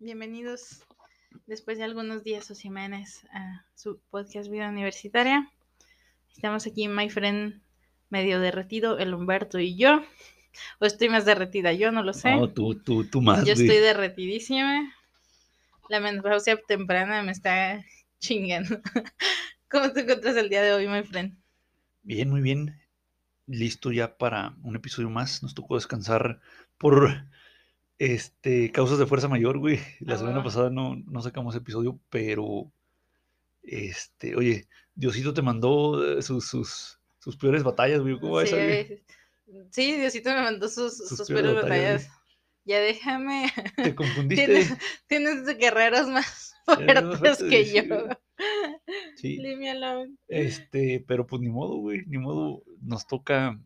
Bienvenidos después de algunos días o semanas a su podcast Vida Universitaria. Estamos aquí, my friend, medio derretido, el Humberto y yo. O estoy más derretida, yo no lo sé. No, tú, tú, tú más. yo estoy derretidísima. La menopausia temprana me está chingando. ¿Cómo te encuentras el día de hoy, my friend? Bien, muy bien. Listo ya para un episodio más. Nos tocó descansar por este causas de fuerza mayor, güey. La Ah, semana pasada no, no sacamos episodio, pero este, oye, Diosito te mandó eh, sus, sus, sus peores batallas, güey. ¿Cómo va sí, esa, güey? sí, Diosito me mandó sus, Sus sus, peores batallas, batallas. Ya déjame. Te confundiste. Tienes, tienes guerreros más fuertes que yo. Sí. Leave me alone. Este, pero pues ni modo, güey, ni modo, nos toca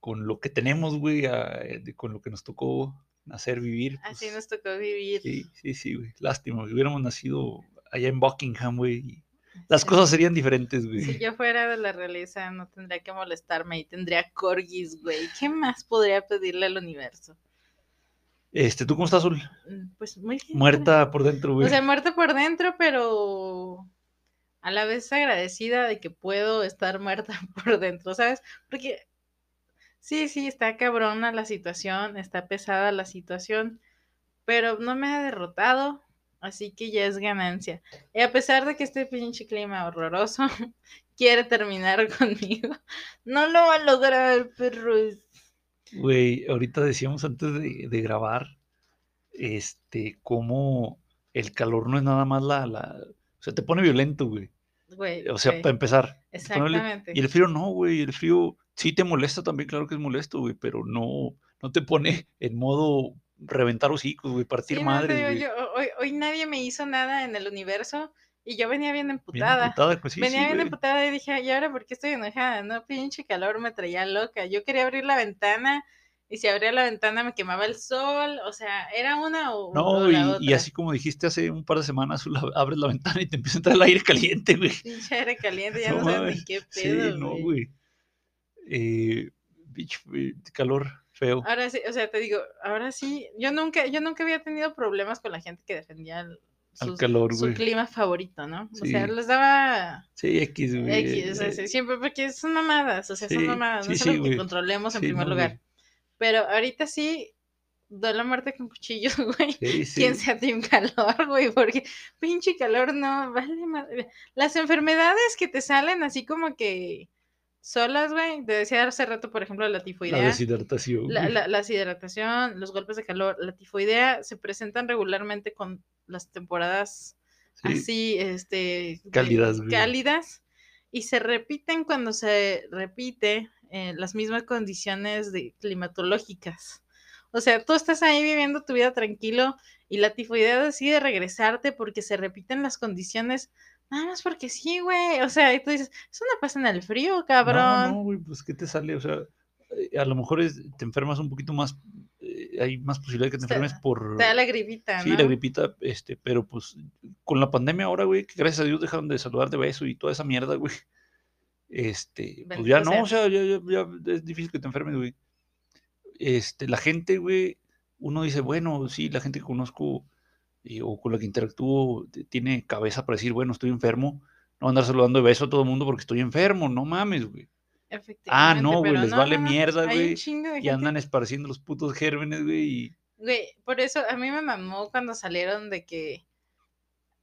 con lo que tenemos, güey, a- eh, con lo que nos tocó hacer vivir. Así pues, nos tocó vivir. Sí, sí, sí, güey, lástima, güey, hubiéramos nacido allá en Buckingham, güey, las Sí. cosas serían diferentes, güey. Si yo fuera de la realeza, no tendría que molestarme y tendría corgis, güey. ¿Qué más podría pedirle al universo? Este, ¿tú cómo estás, Sol? Mm, Pues muy bien. Muerta por dentro, güey. O sea, muerta por dentro, pero a la vez agradecida de que puedo estar muerta por dentro, ¿sabes? Porque sí, sí, está cabrona la situación, está pesada la situación, pero no me ha derrotado, así que ya es ganancia. Y a pesar de que este pinche clima horroroso quiere terminar conmigo, no lo va a lograr, perros. Güey, ahorita decíamos antes de, de grabar, este, cómo el calor no es nada más la, la, o sea, te pone violento, güey. Güey, O sea, güey, para empezar. violento. exactamente. Y el frío no, güey. El frío sí te molesta también, claro que es molesto, güey, pero no, no te pone en modo reventar hocicos, güey, partir Sí, no, te madres, digo, güey. yo- hoy, hoy nadie me hizo nada en el universo y yo venía bien Bien emputada. emputada, pues sí, venía sí, bien güey. emputada y dije, ¿y ahora por qué estoy enojada? No, pinche calor me traía loca. Yo quería abrir la ventana y si abría la ventana me quemaba el sol. O sea, era una o, No, o y, la y otra. así como dijiste hace un par de semanas, abres la ventana y te empieza a entrar el aire caliente, güey. Pinche aire caliente, ya no, No sabes ni qué Sí, pedo, no, güey. Eh, bitch, güey, calor feo. Ahora sí, o sea, te digo, ahora sí, yo nunca, yo nunca había tenido problemas con la gente que defendía el- Al sus- calor, su clima favorito, ¿no? O sea, Sí. les daba Sí, X, güey. X, o sea, eh, sí, siempre porque son mamadas, o sea, son Sí, mamadas, no sí, es sí, algo que controlemos en sí, primer no, lugar. Pero ahorita sí, doy la muerte con cuchillos, güey. Sí, sí. Quien sea Team Calor, güey, porque pinche calor no, vale madre. Las enfermedades que te salen así como que solas, güey, te decía hace rato, por ejemplo, la La tifoidea. deshidratación. La, güey. la, la deshidratación, los golpes de calor, la tifoidea se presentan regularmente con las temporadas Sí, así, este, de- Cálidas, güey. cálidas, y se repiten cuando se repite eh, las mismas condiciones de, climatológicas. O sea, tú estás ahí viviendo tu vida tranquilo y la tifoidea decide regresarte porque se repiten las condiciones, nada más porque sí, güey. O sea, y tú dices, eso no pasa en el frío, cabrón. No, no, güey, pues ¿qué te sale? O sea, eh, a lo mejor es- te enfermas un poquito más, eh, hay más posibilidad de que te enfermes por... Te da la gripita, Sí, ¿no? la gripita, este, pero pues con la pandemia ahora, güey, que gracias a Dios dejaron de saludar de beso y toda esa mierda, güey. Este, pues ya no, o sea, ya, ya- ya es difícil que te enfermes, güey. Este, la gente, güey, uno dice, bueno, sí, la gente que conozco y- o con la que interactúo tiene cabeza para decir, bueno, estoy enfermo, no andar saludando de beso a todo el mundo porque estoy enfermo, no mames, güey. Ah, Efectivamente, no, güey, les no, vale no, no, mierda, güey, Y andan esparciendo los putos gérmenes, güey, y... Güey, por eso a mí me mamó cuando salieron de que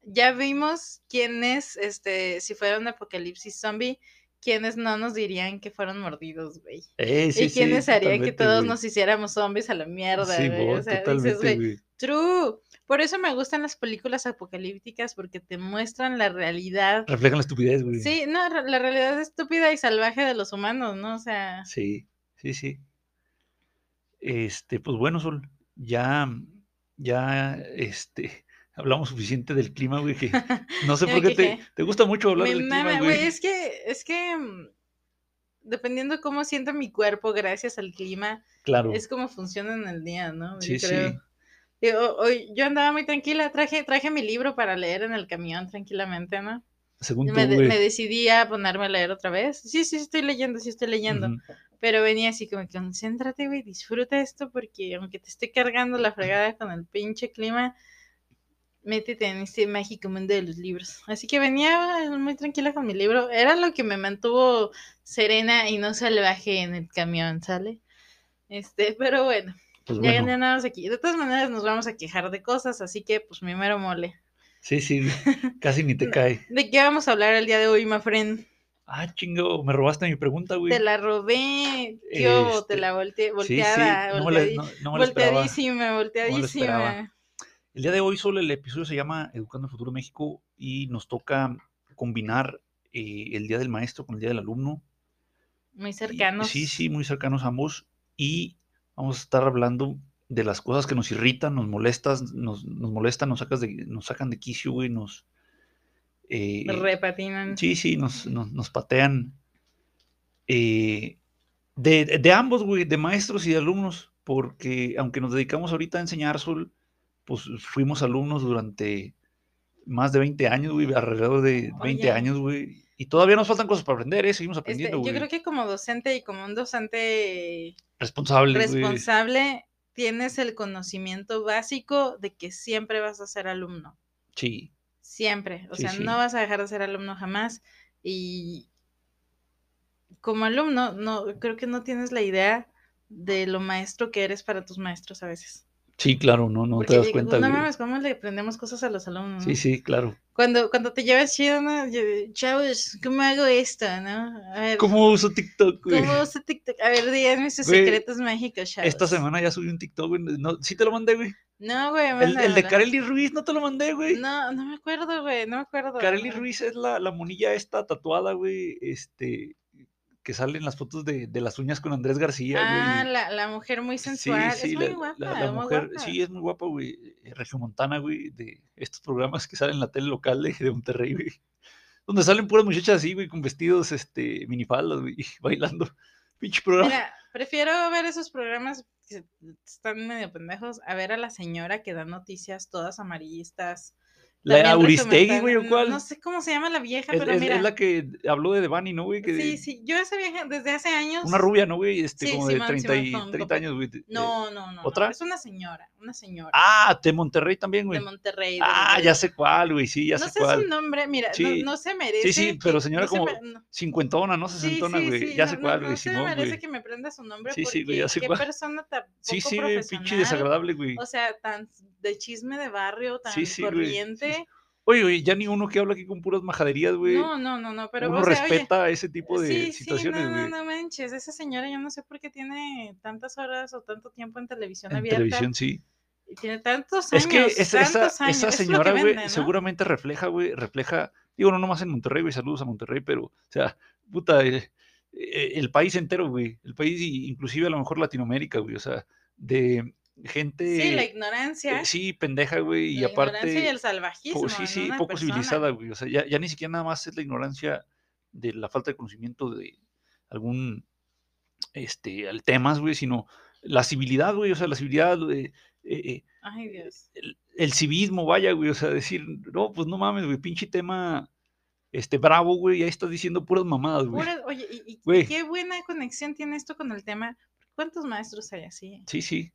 ya vimos quiénes, este, si fuera un apocalipsis zombie, quiénes no nos dirían que fueron mordidos, güey. Eh, sí, y sí, quiénes harían que todos nos hiciéramos zombies a la mierda, Sí, güey. O vos, sea, dices, güey, true. Por eso me gustan las películas apocalípticas porque te muestran la realidad. Reflejan la estupidez, güey. Sí, no, la realidad estúpida y salvaje de los humanos, ¿no? O sea, Sí, sí, sí. Este, pues bueno, Sol, ya, ya, este, hablamos suficiente del clima, güey, que no sé por me qué te, te gusta mucho hablar Me del mama, clima, güey. Es que, es que mm, dependiendo de cómo sienta mi cuerpo gracias al clima, Claro, es como funciona en el día, ¿no? sí, Yo sí, creo. Digo, hoy yo andaba muy tranquila, traje, traje mi libro para leer en el camión tranquilamente, ¿no? según Y tú, me, de- me decidí a ponerme a leer otra vez. Sí, sí, estoy leyendo, sí estoy leyendo. Pero venía así como, concéntrate, güey, disfruta esto porque aunque te esté cargando la fregada con el pinche clima, métete en este mágico mundo de los libros. Así que venía muy tranquila con mi libro. Era lo que me mantuvo serena y no salvaje en el camión, ¿sale? Este, pero bueno, Pues ya bueno, ganamos aquí. De todas maneras nos vamos a quejar de cosas, así que pues mi mero mole. sí, sí, casi ni te cae. ¿De qué vamos a hablar el día de hoy, my friend? Ah, chingo, me robaste mi pregunta, güey. Te la robé, te Este, la volteé, Sí, volteada, sí, no me la, volteadi- no, volteadísima, volteadísima. El día de hoy solo el episodio se llama Educando el Futuro México y nos toca combinar eh, el Día del Maestro con el Día del Alumno. Muy Y- cercanos. Sí, sí, muy cercanos ambos. Y vamos a estar hablando de las cosas que nos irritan, nos molestan, nos, nos molestan, nos, sacas de, nos sacan de quicio, güey, nos... eh, Repatinan. Sí, sí, nos, nos, nos patean. eh, de, de ambos, güey, de maestros y de alumnos, porque aunque nos dedicamos ahorita a enseñar, Sol, pues fuimos alumnos durante más de 20 años, güey, alrededor de 20 Oye. años, güey. Y todavía nos faltan cosas para aprender, ¿eh? Seguimos Este, aprendiendo, yo güey. creo que como docente y como un docente Responsable, güey. responsable, tienes el conocimiento básico de que siempre vas a ser alumno. Sí, Siempre. O Sí, sea, sí. no vas a dejar de ser alumno jamás. Y como alumno, no, creo que no tienes la idea de lo maestro que eres para tus maestros a veces. Sí, claro, no, no Porque te das digo, cuenta, no mames, ¿cómo le aprendemos cosas a los alumnos? Sí, no? sí, claro. Cuando, cuando te llevas chido, ¿no? Chavos, ¿cómo hago esto, no? A ver, ¿Cómo uso TikTok, güey? ¿cómo uso TikTok? A ver, díganme sus Güey, secretos mágicos, chavos. Esta semana ya subí un TikTok, güey. No, sí te lo mandé, güey. No, güey, El, el de. Kareli Ruiz, no te lo mandé, güey. No, no me acuerdo, güey, no me acuerdo. Kareli Ruiz es la, la monilla esta tatuada, güey, este, que sale en las fotos de, de las uñas con Andrés García, Ah, güey. la, la mujer muy Sí, sensual. sí, es muy la, guapa, la- la muy mujer, guapa. sí, es muy guapa, güey. eh, Regiomontana, güey, de estos programas que salen en la tele local de, de Monterrey, güey. Donde salen puras muchachas así, güey, con vestidos, este, minifaldas, güey, bailando. Pinche programa. Mira, prefiero ver esos programas que están medio pendejos a ver a la señora que da noticias todas amarillistas. La Auristegui, güey, ¿o cuál? No sé cómo se llama la vieja, es, pero es- mira. es la que habló de Devani, ¿no, güey? Que Sí, sí, yo esa vieja desde hace años. Una rubia, ¿no, güey? Este, Sí, como de Simón, 30, y, Simón, con- 30 años, güey. No, no, no, no. ¿Otra? Es una señora, una señora. Ah, de Monterrey también, güey. de Monterrey. Ah, ya sé cuál, güey, sí, ya no sé sé cuál. su nombre, mira, Sí. no, no se merece. sí, que- pero señora no se como me- no- Cincuentona, ¿no? Sí, Sesentona, sí, güey. sí, ya no- sé no- cuál, no güey, se Simón, merece que me prenda su nombre Sí, sí, güey, ya sé qué cuál. persona tan Sí, sí, güey, pinche desagradable, güey. O sea, tan de chisme de barrio, tan Sí, sí, sí, corriente. Oye, oye, ya ni uno que habla aquí con puras majaderías, güey. No, no, no, no, pero uno o sea, oye, respeta ese tipo de sí, situaciones, sí, no, güey. no, no manches, esa señora yo no sé por qué tiene tantas horas o tanto tiempo en televisión en abierta. televisión, sí. Y tiene tantos años, Es que esa, esa, años. esa señora, güey, seguramente refleja, güey, refleja, digo, no nomás en Monterrey, güey, saludos a Monterrey, pero, o sea, puta, eh, eh, el país entero, güey, el país, y inclusive a lo mejor Latinoamérica, güey, o sea, de gente, Sí, la eh, ignorancia. sí, pendeja, güey, y la ignorancia y aparte, el salvajismo. po- sí, sí, poco persona. civilizada, güey, o sea, ya, ya ni siquiera nada más es la ignorancia de la falta de conocimiento de algún, este, al temas, güey, sino la civilidad, güey, o sea, la civilidad, eh, eh, Ay, Dios. el, el civismo, vaya, güey, o sea, decir, no, pues no mames, güey, pinche tema, este, bravo, güey, ahí estás diciendo puras mamadas, güey. Pura- oye, y, y qué buena conexión tiene esto con el tema. ¿Cuántos maestros hay así? Sí, sí,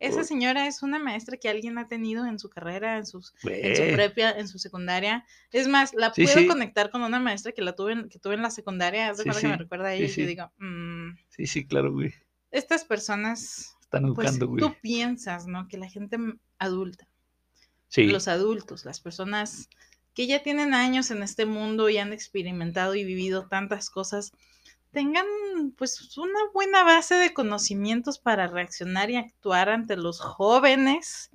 Esa señora es una maestra que alguien ha tenido en su carrera, en sus en su güey. prepia, en su secundaria. Es más, la Sí, puedo sí. conectar con una maestra que la tuve en, que tuve en la secundaria, de Sí, que me recuerda a ella y yo digo, "Mm, Sí, sí, claro, güey. estas personas, Están pues educando, güey. tú piensas, ¿no? Que la gente adulta, Sí, los adultos, las personas que ya tienen años en este mundo y han experimentado y vivido tantas cosas, tengan pues una buena base de conocimientos para reaccionar y actuar ante los jóvenes,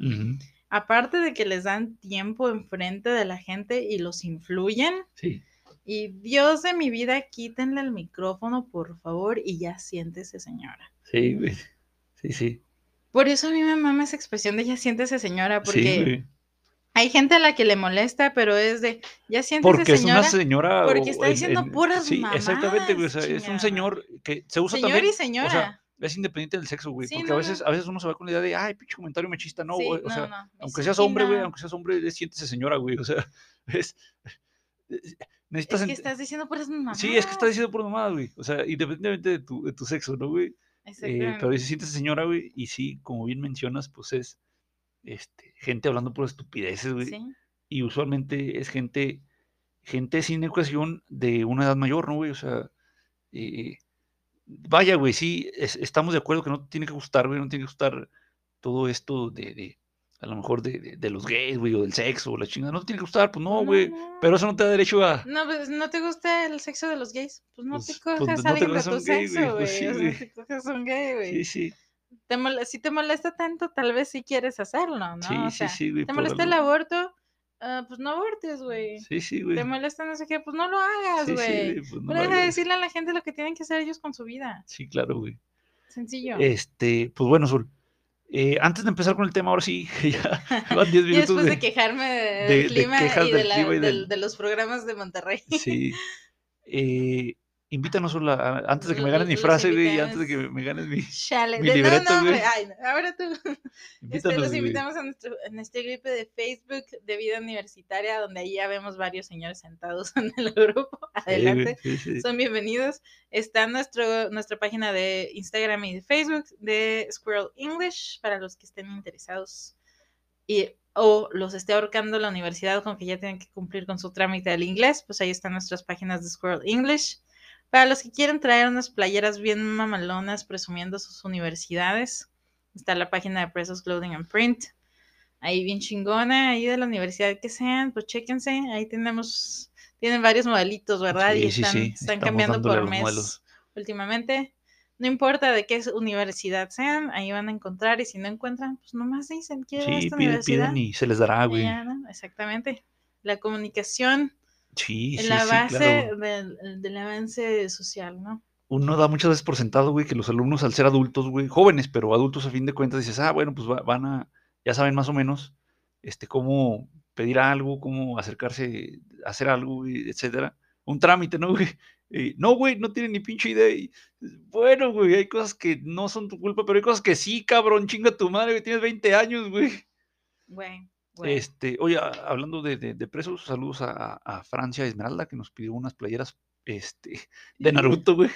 aparte de que les dan tiempo enfrente de la gente y los influyen. sí, Y Dios de mi vida, quítenle el micrófono, por favor, y ya siéntese, señora. sí. Sí, sí. Por eso a mí me mama esa expresión de ya siéntese, señora, Sí, porque güey. Hay gente a la que le molesta, pero es de ya siéntese, Porque es una señora. porque está en- diciendo en- puras Sí, exactamente, güey. O sea, mamadas, es un señor que se usa Señor también. y señora. O sea, es independiente del sexo, güey. Sí, porque no, a no. veces, a veces uno se va con la idea de, ay, pinche comentario machista. No, Sí, güey. O no, sea, no, aunque seas hombre, güey, aunque seas hombre, es- siéntese señora, güey. O sea, es. necesitas... Es que estás diciendo por esas mamadas. Sí, es que estás diciendo por mamada, güey. O sea, independientemente de tu, de tu sexo, ¿no, güey? Eh, pero ahí se siente señora, güey, y sí, como bien mencionas, pues es este, gente hablando por estupideces, güey. Sí. Y usualmente es gente, gente sin educación de una edad mayor, ¿no, güey? O sea, eh, vaya, güey, sí, es- estamos de acuerdo que no te tiene que gustar, güey, no tiene que gustar todo esto de, de a lo mejor de, de- de los gays, güey, o del sexo, o la chingada, no te tiene que gustar, pues no, güey, no. pero eso no te da derecho a... No, pues no te gusta el sexo de los gays. Pues no Pues- te pues, cojas no a alguien de tu gay, sexo, güey, pues sí, o sea, güey. te cojas a un gay, güey. Sí, sí, Te si te molesta tanto, tal vez sí quieres hacerlo, ¿no? sí, o sí, sea, sí, güey. ¿te molesta el aborto? Ah, pues no abortes, güey. Sí, sí, güey. ¿Te molesta no sé qué? Pues no lo hagas, Sí, sí, güey. güey, pues no Pero decirle a la gente lo que tienen que hacer ellos con su vida. Sí, claro, güey. Sencillo. Este, pues bueno, Sol. eh, antes de empezar con el tema, ahora sí, ya van 10 y minutos después de, de... quejarme de- de- del de clima y, de, la- y del- de los programas de Monterrey. Sí. Eh, invítanos, Sol, a- antes de que me ganes mi frase, güey, y antes de que me ganes mi... Chale. Mi no, libreto, no, güey. güey. Ay, no, ahora tú. Este, Invítanos, los invitamos a nuestro, a nuestro grupo de Facebook de vida universitaria, donde ahí ya vemos varios señores sentados en el grupo. Sí, Adelante. sí, sí. Son bienvenidos. Está nuestro, nuestra página de Instagram y de Facebook de Squirrel English para los que estén interesados y, o los esté ahorcando la universidad con que ya tienen que cumplir con su trámite del inglés, pues ahí están nuestras páginas de Squirrel English. Para los que quieren traer unas playeras bien mamalonas presumiendo sus universidades, está la página de Presos Clothing and Print. Ahí bien chingona, ahí de la universidad que sean, pues chéquense, ahí tenemos, tienen varios modelitos, ¿verdad? Sí, y sí, están, sí, están estamos cambiando por mes modelos. últimamente. No importa de qué universidad sean, ahí van a encontrar y si no encuentran, pues nomás dicen, quiero Sí, esta piden, universidad. piden y se les dará, güey. ya, ¿no? Exactamente. La comunicación Sí, es sí, la sí, base claro. del, del avance social, ¿no? Uno da muchas veces por sentado, güey, que los alumnos al ser adultos, güey, jóvenes, pero adultos a fin de cuentas, dices, ah, bueno, pues va- van a, ya saben más o menos, este, cómo pedir algo, cómo acercarse, a hacer algo, güey, etcétera. Un trámite, ¿no, güey? No, güey, no tienen ni pinche idea. Y, bueno, güey, hay cosas que no son tu culpa, pero hay cosas que sí, cabrón, chinga tu madre, güey, tienes 20 años, güey. Güey, Este, oye, hablando de, de- de presos, saludos a, a Francia Esmeralda, que nos pidió unas playeras, este, de Naruto, güey.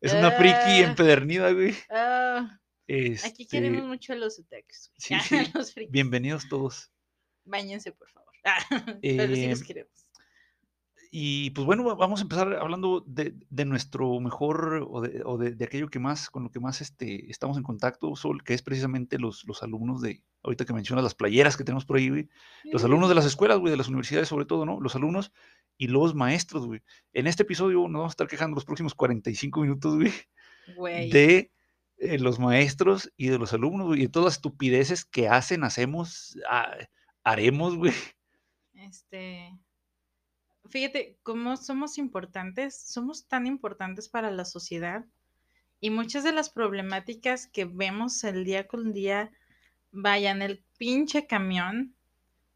Es una friki Ah. empedernida, güey. Ah, Este, aquí queremos mucho a los Utex. sí, sí. los frikis. bienvenidos todos. Báñense, por favor. Pero sí los Eh, queremos. Y pues bueno, va- vamos a empezar hablando de, de nuestro mejor o, de, o de aquello que más, con lo que más este, estamos en contacto, Sol, que es precisamente los, los alumnos de, ahorita que mencionas las playeras que tenemos por ahí, güey, los alumnos de las escuelas, güey, de las universidades sobre todo, ¿no? Los alumnos y los maestros, güey. En este episodio nos vamos a estar quejando los próximos 45 minutos, güey, Güey. de eh, los maestros y de los alumnos, güey, y de todas las estupideces que hacen, hacemos, ha- haremos, güey. Este. Fíjate cómo somos importantes, somos tan importantes para la sociedad y muchas de las problemáticas que vemos el día con día, vayan el pinche camión,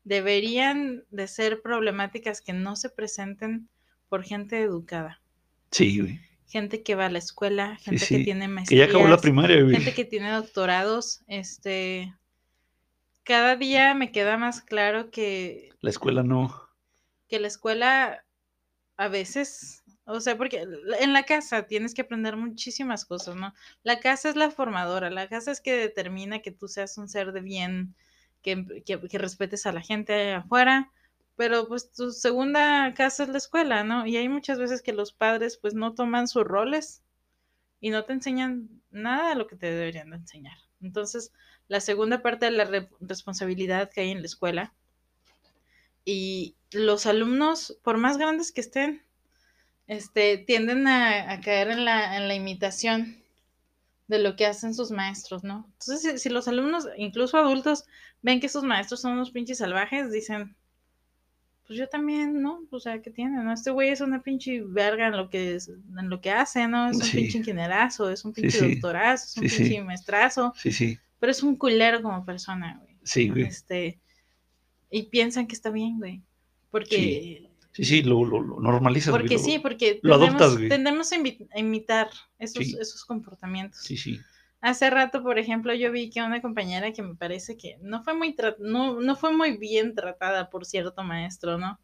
deberían de ser problemáticas que no se presenten por gente educada, Sí, güey. gente que va a la escuela, gente sí. que tiene Que maestrías, ya acabó la primaria, güey. gente que tiene doctorados, este, cada día me queda más claro que La escuela no. que la escuela a veces, o sea, porque en la casa tienes que aprender muchísimas cosas, ¿no? La casa es la formadora, la casa es que determina que tú seas un ser de bien, que, que, que respetes a la gente afuera, pero pues tu segunda casa es la escuela, ¿no? Y hay muchas veces que los padres pues no toman sus roles y no te enseñan nada de lo que te deberían de enseñar. Entonces, la segunda parte de la re- responsabilidad que hay en la escuela y los alumnos, por más grandes que estén, este, tienden a, a caer en la, en la imitación de lo que hacen sus maestros, ¿no? Entonces, si, si los alumnos, incluso adultos, ven que sus maestros son unos pinches salvajes, dicen, pues yo también, ¿no? O sea, ¿qué tiene, no? Este güey es una pinche verga en lo que, es- en lo que hace, ¿no? Es un Sí. pinche ingenierazo, es un pinche sí. doctorazo, es un pinche maestrazo, Sí, sí. pero es un culero como persona, güey. Sí, güey. Este, y piensan que está bien, güey. Porque, Sí, sí, lo, lo, lo normalizas, güey, porque lo- sí, porque lo tendemos, adoptas, güey. tendemos a, imitar esos, Sí. esos comportamientos. Sí, sí. Hace rato, por ejemplo, yo vi que una compañera que me parece que no fue muy no, no fue muy bien tratada por cierto maestro, ¿no?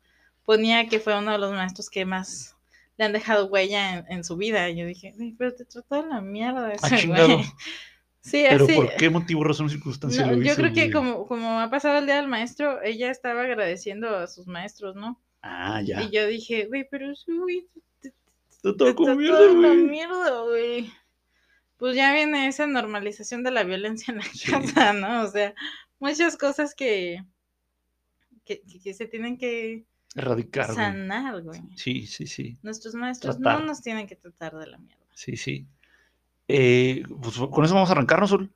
ponía que fue uno de los maestros que más le han dejado huella en, en su vida. Y yo dije, "Ay, pero te trató de la mierda ese Ah, chingado. güey. Sí, Pero así. ¿por qué motivo, razón, circunstancia No, lo yo creo que como, como ha pasado el día del maestro, ella estaba agradeciendo a sus maestros, ¿no? Ah, ya. Y yo dije, güey, pero te, te- Está todo como mierda, güey. mierda, güey. Pues ya viene esa normalización de la violencia en la Sí. casa, ¿no? O sea, muchas cosas que, que, se tienen que Erradicar, sanar, güey. Sí, sí, sí. Nuestros maestros Tratar. no nos tienen que tratar de la mierda. Sí, sí. Eh, pues con eso vamos a arrancarnos, Sol.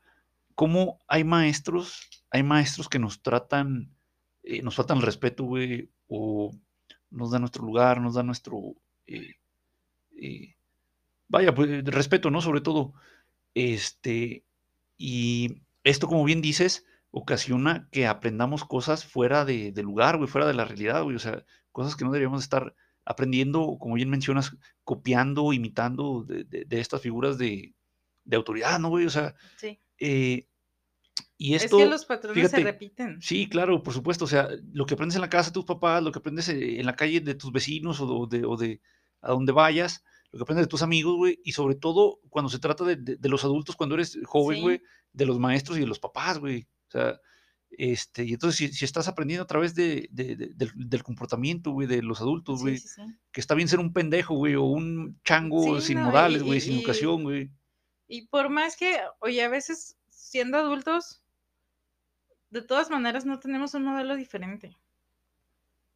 ¿Cómo hay maestros, hay maestros que nos tratan, eh, nos faltan el respeto, güey, o nos dan nuestro lugar, nos dan nuestro, eh, eh, vaya, pues respeto, ¿no? Sobre todo, este, y esto, como bien dices, ocasiona que aprendamos cosas fuera de, de lugar, güey, fuera de la realidad, güey, o sea, cosas que no deberíamos estar aprendiendo, como bien mencionas, copiando, imitando de, de- de estas figuras de, de autoridad, ¿no, güey? O sea, Sí. eh, y Es esto... que los patrones se fíjate, repiten. Sí, claro, por supuesto. O sea, lo que aprendes en la casa de tus papás, lo que aprendes eh, en la calle de tus vecinos o de, o de, a donde vayas, lo que aprendes de tus amigos, güey, y sobre todo cuando se trata de, de- de los adultos cuando eres joven, Sí. güey, de los maestros y de los papás, güey. O sea, este, y entonces si, si estás aprendiendo a través de, de- de- del, del comportamiento, güey, de los adultos, güey, sí, sí. que está bien ser un pendejo, güey, o un chango sin no, y- modales, güey, y- sin educación, güey. Y por más que, oye, a veces siendo adultos, de todas maneras no tenemos un modelo diferente.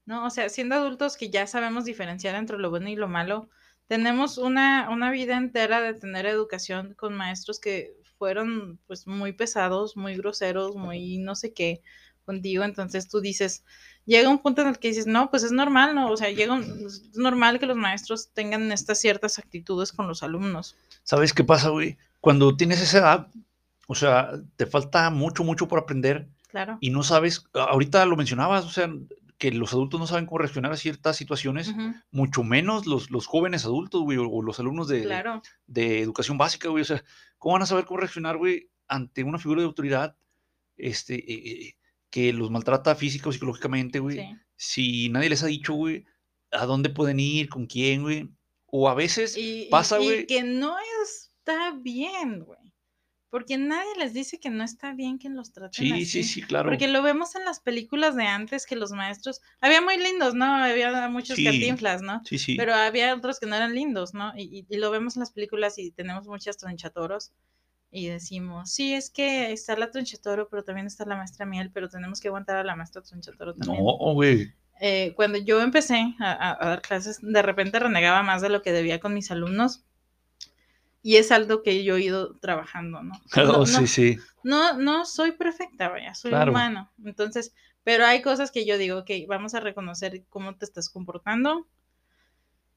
¿No? O sea, siendo adultos que ya sabemos diferenciar entre lo bueno y lo malo, tenemos una, una vida entera de tener educación con maestros que fueron pues muy pesados, muy groseros, muy no sé qué contigo. Entonces tú dices, llega un punto en el que dices, no, pues es normal, ¿no? O sea, llega un- es normal que los maestros tengan estas ciertas actitudes con los alumnos. ¿Sabes qué pasa, güey? Cuando tienes esa edad, o sea, te falta mucho, mucho por aprender Claro. y no sabes, ahorita lo mencionabas, o sea, que los adultos no saben cómo reaccionar a ciertas situaciones, mucho menos los, los jóvenes adultos, güey, o, o los alumnos de, de- Claro. de educación básica, güey, o sea, ¿cómo van a saber cómo reaccionar, güey, ante una figura de autoridad este, eh, eh, que los maltrata física o psicológicamente, güey? Sí. Si nadie les ha dicho, güey, a dónde pueden ir, con quién, güey, o a veces Y, y- pasa, y güey, que no está bien, güey. Porque nadie les dice que no está bien que los traten sí, así. sí, sí, claro. Porque lo vemos en las películas de antes que los maestros. Había muy lindos, ¿no? Había muchos Sí, cantinflas, ¿no? Sí, sí. Pero había otros que no eran lindos, ¿no? Y, y- y lo vemos en las películas y tenemos muchas tronchatoros. Y decimos, sí, es que está la tronchatoro, pero también está la maestra miel, pero tenemos que aguantar a la maestra tronchatoro también No, güey. eh, cuando yo empecé a, a- a dar clases, de repente renegaba más de lo que debía con mis alumnos. Y es algo que yo he ido trabajando, ¿no? No, Oh, no, sí, sí. no, no soy perfecta, vaya, soy Claro. humano. Entonces, pero hay cosas que yo digo, ok, vamos a reconocer cómo te estás comportando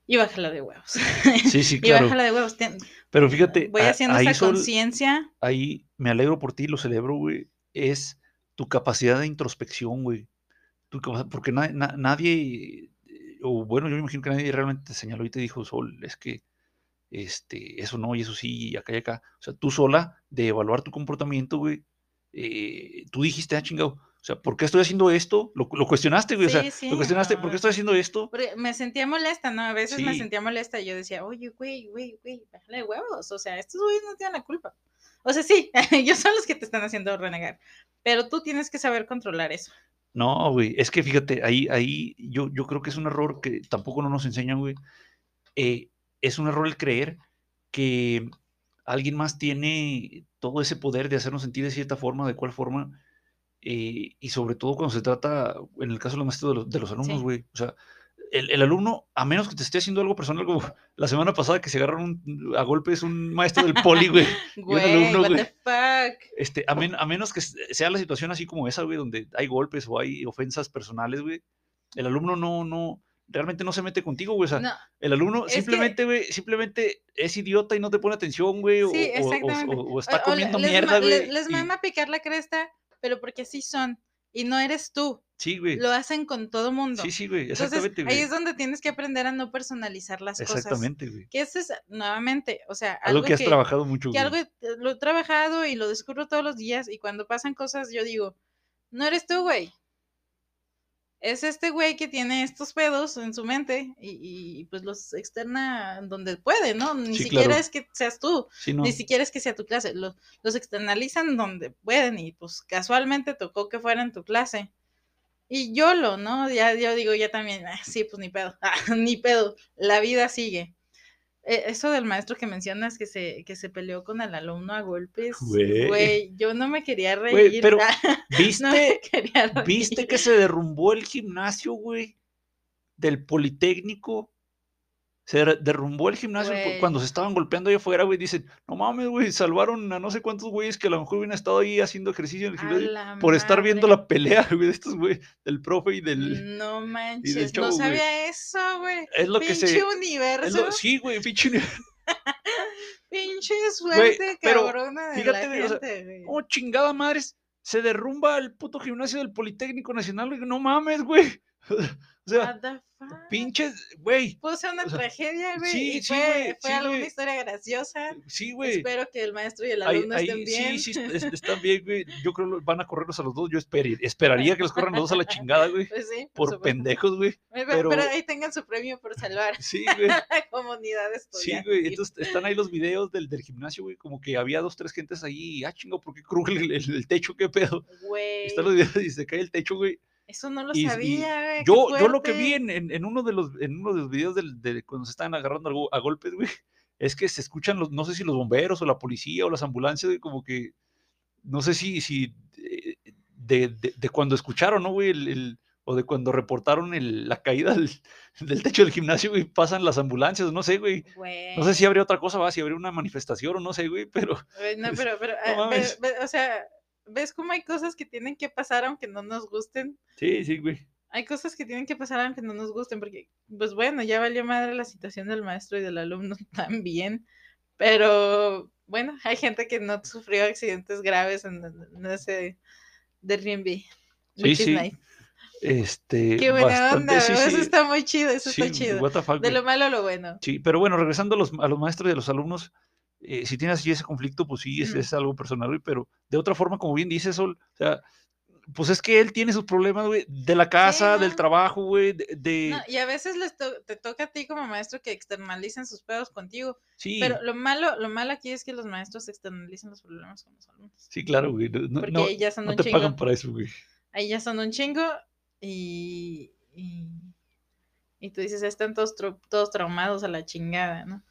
y bájala de huevos. Sí, sí, y claro. bájala de huevos. Ten- Pero fíjate, voy haciendo ahí, esa conciencia. ahí me alegro por ti, lo celebro, güey. Es tu capacidad de introspección, güey. Tu porque na- na- nadie, eh, o bueno, yo me imagino que nadie realmente te señaló y te dijo, Sol, es que este, eso no, y eso sí, y acá y acá. O sea, tú sola, de evaluar tu comportamiento, güey, eh, tú dijiste, ah, chingado. O sea, ¿por qué estoy haciendo esto? Lo, lo cuestionaste, güey. o sea, Sí, sí, lo cuestionaste, ¿por no, qué estoy haciendo esto? Porque me sentía molesta, ¿no? A veces me Sí. sentía molesta y yo decía, oye, güey, güey, güey, bájale de huevos. O sea, estos güeyes no tienen la culpa. O sea, sí, ellos son los que te están haciendo renegar. Pero tú tienes que saber controlar eso. No, güey, es que fíjate, ahí, ahí yo, yo creo que es un error que tampoco no nos enseñan, güey. Eh, es un error el creer que alguien más tiene todo ese poder de hacernos sentir de cierta forma, de cuál forma, eh, y sobre todo cuando se trata, en el caso de los maestros de los, de los alumnos, Sí. güey. O sea, el, el alumno, a menos que te esté haciendo algo personal, como la semana pasada que se agarraron un- a golpes un maestro del poli, güey. Güey, what güey. the fuck. Este, a, men- a menos que se- sea la situación así como esa, güey, donde hay golpes o hay ofensas personales, güey. El alumno no, no, realmente no se mete contigo, güey. O sea, No, el alumno simplemente, güey, simplemente es idiota y no te pone atención, güey. sí, o, o- o- o está comiendo les mierda, güey. le- Les y- mama picar la cresta, pero porque así son. Y no eres tú. Sí, güey. Lo hacen con todo mundo. Sí, sí, güey. Entonces, Exactamente, ahí güey. es donde tienes que aprender a no personalizar las cosas. Exactamente, güey. Que eso es, nuevamente, o sea, Algo, que has trabajado mucho, que güey. algo eh, lo he trabajado y lo descubro todos los días y cuando pasan cosas yo digo, no eres tú, güey. Es este güey que tiene estos pedos en su mente y, y, pues los externa donde puede, ¿no? Ni Sí, siquiera claro. es que seas tú, Sí, no. ni siquiera es que sea tu clase, los, los externalizan donde pueden y pues casualmente tocó que fuera en tu clase. Y yo lo, ¿no? Ya yo digo, ya también, ah, sí, pues ni pedo, ah, ni pedo, la vida sigue. Eh, Eso del maestro que mencionas que se, que se peleó con el alumno a golpes, Güey. yo no me quería reír. Güey, pero no ¿Viste, me quería reír. ¿Viste que se derrumbó el gimnasio, güey? Del Politécnico. Se der- derrumbó el gimnasio cuando se estaban golpeando ahí afuera, güey. Dicen, no mames, güey, salvaron a no sé cuántos güeyes que a lo mejor hubieran estado ahí haciendo ejercicio en el gimnasio por estar viendo la pelea, güey, de estos güey, del profe y del. No manches, no sabía eso, güey. Es lo que Pinche se. es universo, lo- sí, güey, pinche. uni- pinche suerte pero cabrona de fíjate, la güey, o sea, gente, güey. ¿Cómo chingada madres? Se derrumba el puto gimnasio del Politécnico Nacional, güey. No mames, güey. O sea, pinches, güey. Ser una o sea, tragedia, güey. sí, y sí, fue, güey, fue sí, alguna historia graciosa. Sí, güey. Espero que el maestro y el alumno ahí- estén bien. Sí, sí, est- están bien, güey. Yo creo que van a correrlos a los dos. Yo esperi- esperaría que los corran los dos a la chingada, güey. Pues sí, Por pendejos, güey. Pero, pero- ahí tengan su premio por salvar Sí, güey. comunidad Sí, estudiantil. güey. Entonces están ahí los videos del, del gimnasio, güey. Como que había dos, tres gentes ahí. Ah, chingo, ¿por qué cruje el, el- el techo? ¿Qué pedo? Güey, Están los videos y se cae el techo, güey. Eso no lo y- sabía, güey. Yo, yo lo que vi en, en, en uno de los, en uno de los videos del, de cuando se estaban agarrando a, go- a golpes, güey, es que se escuchan los, no sé si los bomberos o la policía o las ambulancias, güey, como que, no sé si, si eh, de, de, de cuando escucharon, ¿no, güey? El, el- o de cuando reportaron el- la caída del, del techo del gimnasio, güey, pasan las ambulancias, no sé, güey. No sé si habría otra cosa, va, si habría una manifestación o no sé, güey, pero No, pero, pero, No mames. ve- o sea, ¿ves cómo hay cosas que tienen que pasar aunque no nos gusten? sí, sí, güey. Hay cosas que tienen que pasar aunque no nos gusten, porque, pues bueno, ya valió madre la situación del maestro y del alumno también, pero bueno, hay gente que no sufrió accidentes graves en, en ese de. Sí, sí, nice. Este, Qué buena bastante, onda, sí, eso sí, está muy chido, eso sí, está chido. what the fuck, De lo malo a lo bueno. Sí, pero bueno, regresando a los, a los maestros y a los alumnos, eh, si tienes así ese conflicto, pues sí, es, Ujú. es algo personal, güey, pero de otra forma, como bien dice Sol, o sea, pues es que él tiene sus problemas, güey, de la casa, del no. trabajo, güey, de, de- No, y a veces les to- te toca a ti como maestro que externalicen sus pedos contigo. sí, Pero lo malo, lo malo aquí es que los maestros externalicen los problemas con los alumnos. sí, claro, güey, no, Porque no- ya son no un te chingo. pagan para eso, güey. Ahí ya son un chingo y, y, y tú dices, están todos, todos traumados a la chingada, ¿no?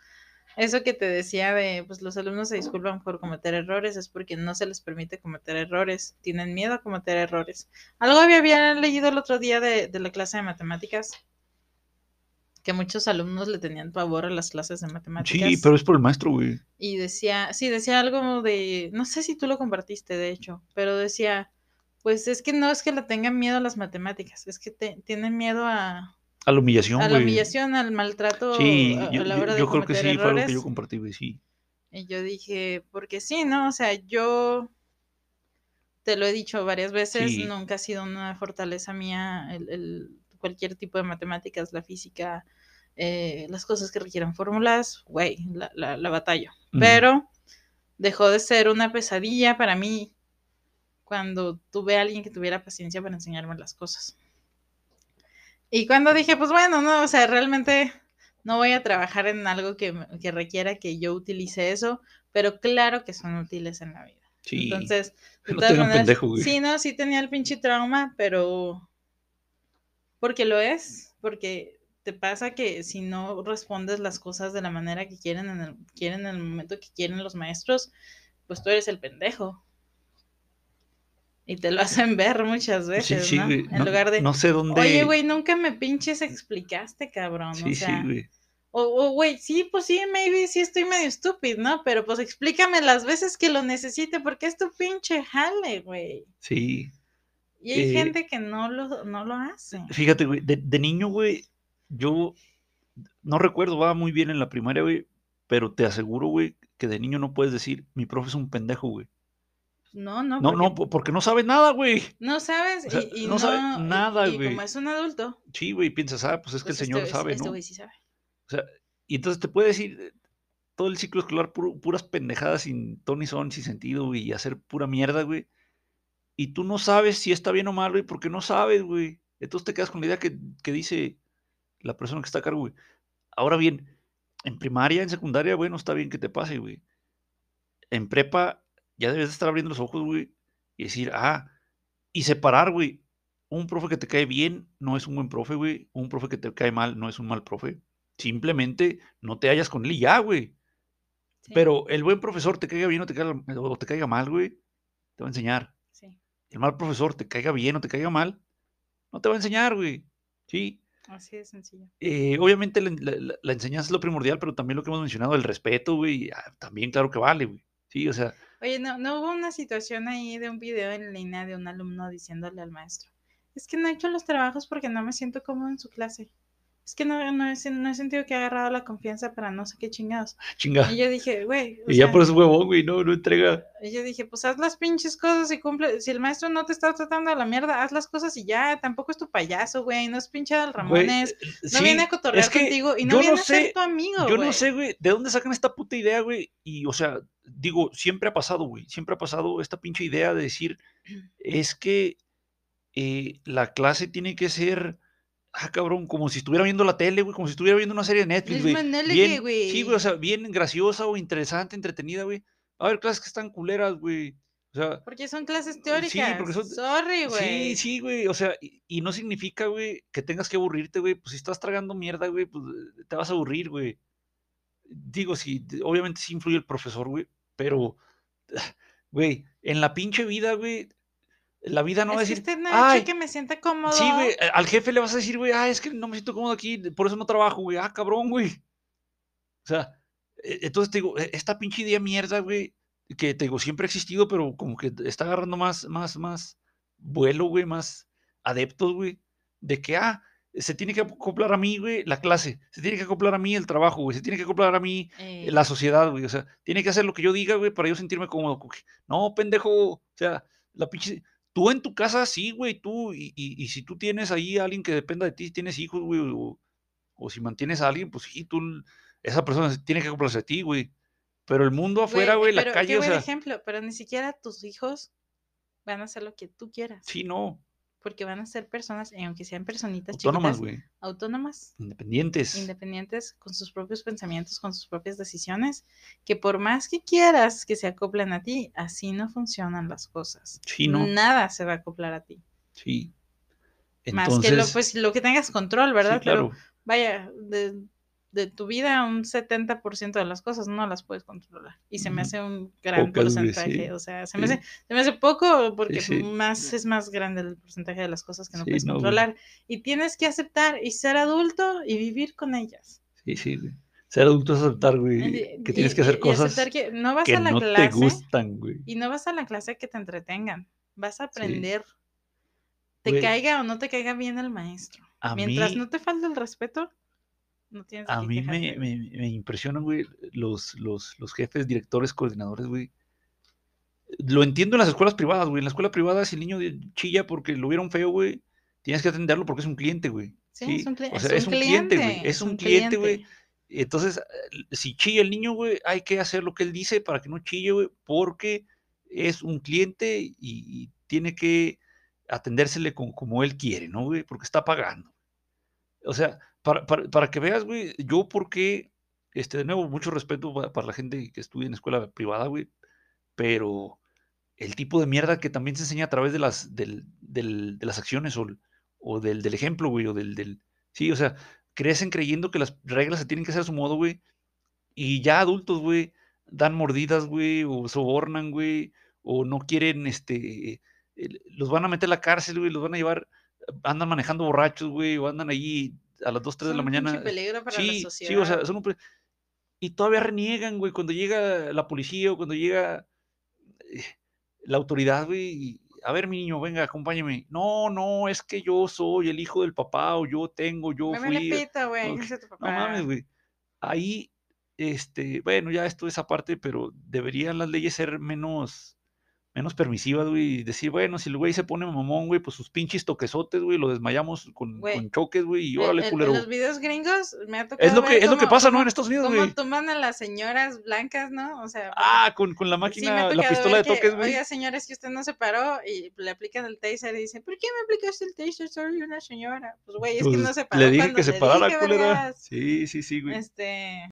Eso que te decía de, pues los alumnos se disculpan por cometer errores, es porque no se les permite cometer errores, tienen miedo a cometer errores. Algo había, había leído el otro día de, de la clase de matemáticas, que muchos alumnos le tenían pavor a las clases de matemáticas. Sí, pero es por el maestro, güey. Y decía, sí, decía algo de, no sé si tú lo compartiste, de hecho, pero decía, pues es que no es que le tengan miedo a las matemáticas, es que te- tienen miedo a, A la humillación, a la humillación, al maltrato Sí, a, a yo, la yo- hora de yo creo que sí, fue algo que yo compartí, güey, sí. Y yo dije, porque sí, ¿no? O sea, yo te lo he dicho varias veces, Sí. nunca ha sido una fortaleza mía el, el- cualquier tipo de matemáticas, la física, eh, las cosas que requieran fórmulas, güey, la, la, la batallo. Ujú. Pero dejó de ser una pesadilla para mí cuando tuve a alguien que tuviera paciencia para enseñarme las cosas. Y cuando dije, pues bueno, no, o sea, realmente no voy a trabajar en algo que, que requiera que yo utilice eso, pero claro que son útiles en la vida. Sí. Entonces, de No todas maneras, pendejo, güey. sí, no, sí tenía el pinche trauma, pero porque lo es, porque te pasa que si no respondes las cosas de la manera que quieren en el, quieren en el momento que quieren los maestros, pues tú eres el pendejo. Y te lo hacen ver muchas Sí, veces, sí, ¿no? güey. En No, lugar de, no sé dónde. oye, güey, nunca me pinches explicaste, cabrón. Sí, o sea, sí, güey. o, o, güey, sí, pues sí, maybe sí estoy medio estúpido, ¿no? Pero pues explícame las veces que lo necesite, porque es tu pinche jale, güey. Sí. Y hay Eh, gente que no lo, no lo hace. Fíjate, güey, de, de niño, güey, yo no recuerdo, va muy bien en la primaria, güey, pero te aseguro, güey, que de niño no puedes decir, mi profe es un pendejo, güey. No, no, No, porque no, po- porque no sabes nada, güey. no sabes o sea, y, y no sabe y- nada, y güey. como es un adulto, Sí, güey, piensas, ah, pues es que pues el señor este, sabe, este ¿no? güey sí sabe. O sea, y entonces te puede decir eh, todo el ciclo escolar puro- puras pendejadas sin ton son, sin sentido, güey, y hacer pura mierda, güey. Y tú no sabes si está bien o mal, güey, porque no sabes, güey. Entonces te quedas con la idea que, que dice la persona que está a cargo, güey. Ahora bien, en primaria, en secundaria, bueno, está bien que te pase, güey. En prepa, ya debes de estar abriendo los ojos, güey, y decir, ah, y separar, güey. Un profe que te cae bien no es un buen profe, güey. Un profe que te cae mal no es un mal profe. Simplemente no te hallas con él y ya, güey. Sí, Pero el buen profesor te caiga bien o te caiga, o te caiga mal, güey, te va a enseñar. sí, El mal profesor te caiga bien o te caiga mal, no te va a enseñar, güey. Sí. así de sencillo. Eh, obviamente la, la- la- la enseñanza es lo primordial, pero también lo que hemos mencionado, el respeto, güey, ah, también claro que vale, güey. Sí, o sea, Oye, ¿no, ¿no hubo una situación ahí de un video en línea de un alumno diciéndole al maestro? Es que no he hecho los trabajos porque no me siento cómodo en su clase. Es que no, no, he, sen- no he sentido que ha agarrado la confianza para no sé qué chingados. chinga. Y yo dije, güey, Y ya por eso es huevón, güey, no, no entrega. y yo dije, pues haz las pinches cosas y cumple. Si el maestro no te está tratando a la mierda, haz las cosas y ya. Tampoco es tu payaso, güey. No es pinche Al Ramones. eh, No sí, viene a cotorrear es que contigo y no viene no a ser tu amigo, yo güey. no sé, güey, de dónde sacan esta puta idea, güey. Y, o sea, digo, siempre ha pasado, güey. Siempre ha pasado esta pinche idea de decir, es que eh, la clase tiene que ser, ah, cabrón, como si estuviera viendo la tele, güey, como si estuviera viendo una serie de Netflix, güey. Bien, sí, güey. güey, o sea, bien graciosa o interesante, entretenida, güey. A ver, clases que están culeras, güey. O sea, Porque son clases Sí, teóricas. porque son- Sorry, güey. Sí, sí, güey. O sea, y, y no significa, güey, que tengas que aburrirte, güey. Pues si estás tragando mierda, güey, pues eh, te vas a aburrir, güey. Digo, sí, obviamente sí influye el profesor, güey, pero, güey, en la pinche vida, güey, la vida no va a es que usted que me sienta cómodo. sí, güey, al jefe le vas a decir, güey, ah, es que no me siento cómodo aquí, por eso no trabajo, güey, ah, cabrón, güey. O sea, e- entonces te digo, e- esta pinche idea mierda, güey, que te digo, siempre ha existido, pero como que está agarrando más, más, más vuelo, güey, más adeptos, güey, de que, ah, se tiene que acoplar a mí, güey, la clase, se tiene que acoplar a mí el trabajo, güey, se tiene que acoplar a mí Eh, la sociedad, güey, o sea, tiene que hacer lo que yo diga, güey, para yo sentirme cómodo. No, pendejo, o sea, la pinche... Tú en tu casa, sí, güey, tú, y, y- y si tú tienes ahí a alguien que dependa de ti, si tienes hijos, güey, o, o si mantienes a alguien, pues sí, tú, esa persona tiene que acoplarse a ti, güey. Pero el mundo afuera, güey, la calle, qué o sea, ejemplo, pero ni siquiera tus hijos van a hacer lo que tú quieras. sí, no, Porque van a ser personas, y aunque sean personitas autónomas, chiquitas, güey, autónomas, independientes. independientes, con sus propios pensamientos, con sus propias decisiones, que por más que quieras que se acoplen a ti, así no funcionan las cosas. Sí, no, Nada se va a acoplar a ti. sí. más que lo, pues, lo que tengas control, ¿verdad? sí, claro, Pero vaya, de, de tu vida un 70% de las cosas no las puedes controlar. Y se me hace un gran Pocas, güey, porcentaje. sí, O sea, se me, sí. hace, se me hace poco porque sí. más es más grande el porcentaje de las cosas que no puedes no, güey. controlar. Y tienes que aceptar y ser adulto y vivir con ellas. Sí, sí, güey. Ser adulto es aceptar, güey, Y- que tienes y- que hacer y cosas aceptar que no vas que a la no clase te gustan, güey. y no vas a la clase que te entretengan. Vas a aprender. Te Güey. caiga o no te caiga bien el maestro. A Mientras mí, no te falte el respeto, no tienes a que mí quejarte, me, me, me impresionan, güey, los, los, los jefes, directores, coordinadores, güey. Lo entiendo en las escuelas privadas, güey. En la escuela privada, si el niño chilla porque lo vieron feo, güey, tienes que atenderlo porque es un cliente, güey. Sí, es un, cli- o sea, es un cliente, güey. Es un cliente, güey. Entonces, si chilla el niño, güey, hay que hacer lo que él dice para que no chille, güey, porque es un cliente y, y tiene que atendérsele como, como él quiere, ¿no, güey? Porque está pagando. O sea, para, para, para que veas, güey, yo porque, este, de nuevo, mucho respeto pa- para, la gente que estudia en escuela privada, güey, pero el tipo de mierda que también se enseña a través de las, del, del- de las acciones o, o del, del ejemplo, güey, o del, del... Sí, o sea, crecen creyendo que las reglas se tienen que hacer a su modo, güey, y ya adultos, güey, dan mordidas, güey, o sobornan, güey, o no quieren, este, los van a meter a la cárcel, güey, los van a llevar, andan manejando borrachos, güey, o andan ahí a las 2, 3 de la un pinche mañana. peligro para la Sí, sociedad. sí, o sea, son un... Y todavía reniegan, güey, cuando llega la policía o cuando llega eh, la autoridad, güey, a ver, mi niño, venga, acompáñame. No, no, es que yo soy el hijo del papá, o yo tengo, yo Me vale fui. pita, güey. No mames, güey. Ahí, este, bueno, ya esto es aparte, pero deberían las leyes ser menos, menos permisivas, güey, y decir, bueno, si el güey se pone mamón, güey, pues sus pinches toquesotes, güey, lo desmayamos con, con choques, güey, y órale, en, culero. en los videos gringos me ha tocado Es lo que, ver es lo que cómo- pasa, ¿no? En Estados Unidos, cómo güey. toman a las señoras blancas, ¿no? O sea, Ah, con, con la sí máquina, la tocado pistola de que, toques, güey. Oiga, señora, es que usted no se paró y le aplican el taser y dicen, ¿por qué me aplicaste el taser? Soy una señora. Pues, güey, es que Pues, no se paró le dije que se parara, culera. Sí, sí, sí, güey. Este.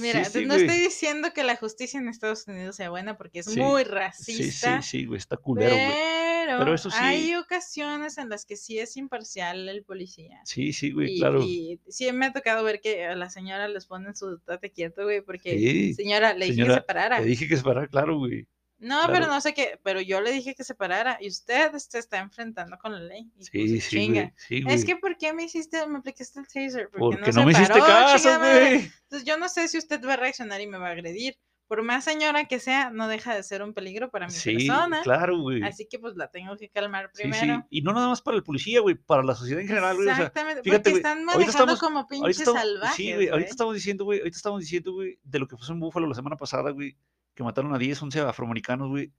Mira, sí, no güey. estoy diciendo que la justicia en Estados Unidos sea buena porque es Sí, muy Sí, racista. sí, sí, güey, está culero, güey. pero, Pero eso sí- hay ocasiones en las que sí es imparcial el policía. Sí, sí, güey, Y, claro. y sí me ha tocado ver que a la señora les ponen su tate quieto, güey, porque Sí, señora, le dije que se parara. Le dije que se parara, claro, güey. No, pero claro. no sé qué, pero yo le dije que se parara y usted se está enfrentando con la ley. Y pues, Sí, sí, chinga. güey. Sí, güey. Es que, ¿por qué me hiciste, me aplicaste el taser? Porque se no me hiciste paró, caso, chingada madre? güey. Entonces yo no sé si usted va a reaccionar y me va a agredir. Por más señora que sea, no deja de ser un peligro para mi Sí, persona. claro, güey. Así que pues la tengo que calmar Sí, sí. primero. Y no nada más para el policía, güey, para la sociedad en general, güey. O sea, Exactamente, fíjate, porque están manejando estamos- como pinches estamos, salvajes. sí, güey, ahorita estamos diciendo, güey, ahorita estamos diciendo, güey, de lo que pasó en Búfalo la semana pasada, güey, que mataron a 10, 11 afroamericanos, güey,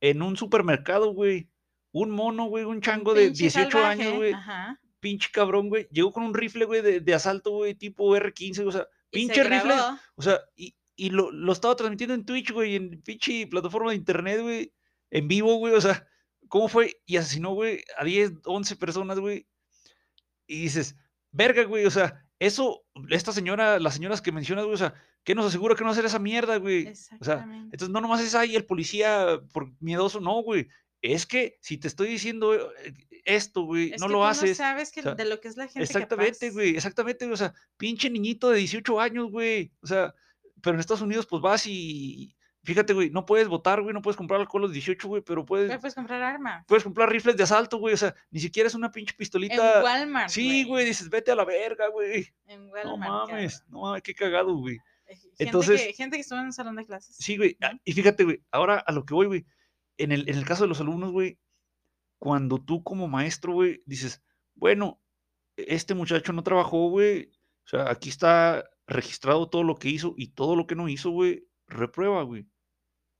en un supermercado, güey. Un mono, güey, un Un chango de pinche 18 años, güey, Ajá. pinche cabrón, güey, llegó con un rifle, güey, de, de asalto, güey, tipo R15, o sea, pinche rifle, o sea, y, y lo, lo estaba transmitiendo en Twitch, güey, en pinche plataforma de internet, güey, en vivo, güey, o sea, ¿cómo fue? Y asesinó, güey, a 10, 11 personas, güey. Y dices, verga, güey, o sea, eso, esta señora, las señoras que mencionas, güey, o sea, ¿qué nos asegura que no va a hacer esa mierda, güey? O sea, entonces no nomás es ahí el policía por miedoso, no, güey. Es que si te estoy diciendo eh, esto, güey, Es no que lo tú haces. No sabes que o sea, de lo que es la gente Exactamente, güey, exactamente, güey, o sea, pinche niñito de 18 años, güey, o sea, pero en Estados Unidos, pues vas y, fíjate, güey, no puedes votar, güey, no puedes comprar alcohol a los 18, güey, pero puedes, Pero puedes comprar armas. puedes comprar rifles de asalto, güey, o sea, ni siquiera es una pinche En pistolita. Walmart. Sí, güey, dices, vete a la verga, güey. En No Walmart. mames, cabrón. no mames, qué cagado, güey. Gente, Entonces- que, gente que estuvo en un salón de clases. Sí, güey. ah. Y fíjate, güey, ahora a lo que voy, güey. En el, en el caso de los alumnos, güey, cuando tú como maestro, güey, dices, bueno, este muchacho no trabajó, güey. O sea, aquí está registrado todo lo que hizo y todo lo que no hizo, güey, reprueba, güey.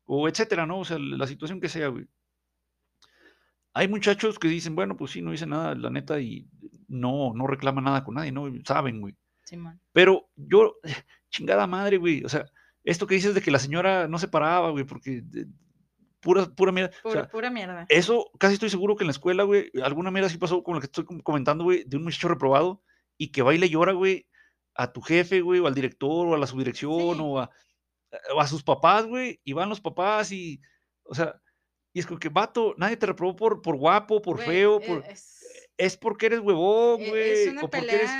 O etcétera, ¿no? O sea, la situación que sea, güey. Hay muchachos que dicen, bueno, pues sí, no hice nada, la neta, y no, no reclama nada con nadie, ¿no? Saben, güey. Simón. Pero yo, chingada madre, güey. O sea, esto que dices de que la señora no se paraba, güey, porque de- pura, pura mierda. O Pura, sea, pura mierda. eso casi estoy seguro que en la escuela, güey, alguna mierda sí pasó con lo que estoy com- comentando, güey, de un muchacho reprobado y que va y llora, güey, a tu jefe, güey, o al director, o a la subdirección, Sí. o, a, o a sus papás, güey, y van los papás y, o sea, y es como que, vato, nadie te reprobó por, por guapo, por Güey, feo, e- por... Es, Es porque eres huevón, e- güey, es una o porque eres...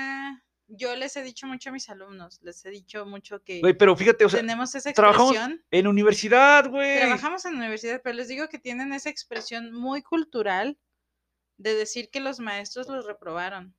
Yo les he dicho mucho a mis alumnos, les he dicho mucho que Güey, pero fíjate, o sea, tenemos esa trabajamos expresión. en universidad, güey. Trabajamos en universidad, pero les digo que tienen esa expresión muy cultural de decir que los maestros los reprobaron.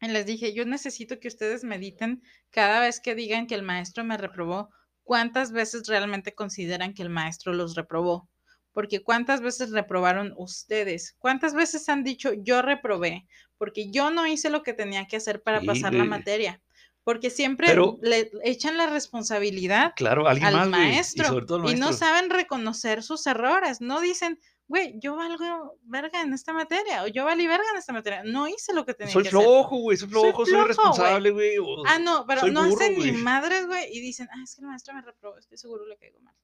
Y les dije, yo necesito que ustedes mediten cada vez que digan que el maestro me reprobó, cuántas veces realmente consideran que el maestro los reprobó. Porque cuántas veces reprobaron ustedes, cuántas veces han dicho yo reprobé, porque yo no hice lo que tenía que hacer para Sí, pasar la materia. Porque siempre Pero- le echan la responsabilidad Claro, al más, maestro Y no saben reconocer sus errores. No dicen, güey, yo valgo verga en esta materia o yo valí verga en esta materia. No hice lo que tenía Soy que hacer. flojo, güey, soy Soy flojo, soy, flojo, güey. Ah, no, pero soy no burro, hacen ni madres, güey, y dicen, ah, es que el maestro me reprobó, estoy seguro le caigo mal.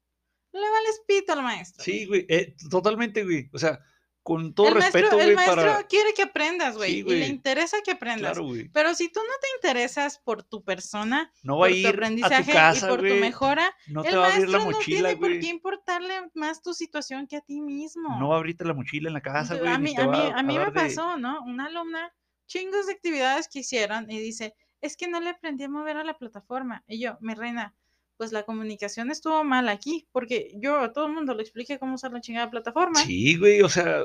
Le vale pito al maestro. Sí, güey, eh, totalmente, güey. O sea, con todo el respeto, maestro, el güey, maestro para. quiere que aprendas, güey, Sí, y le interesa que aprendas. Claro, güey. Pero si tú no te interesas por tu persona, No va por a tu ir a aprendizaje tu casa, y por tu mejora, No el te a abrir maestro la no tiene por qué importarle más tu situación que a ti mismo. No va a abrirte la mochila en la casa, güey. a mí, a mí, a mí me de- pasó, ¿no? Una alumna, chingos de actividades que hicieron y dice, es que no le aprendí a mover a la plataforma. Y yo, mi reina, pues la comunicación estuvo mal aquí, porque yo a todo el mundo le expliqué cómo usar la chingada plataforma. Sí, güey, o sea.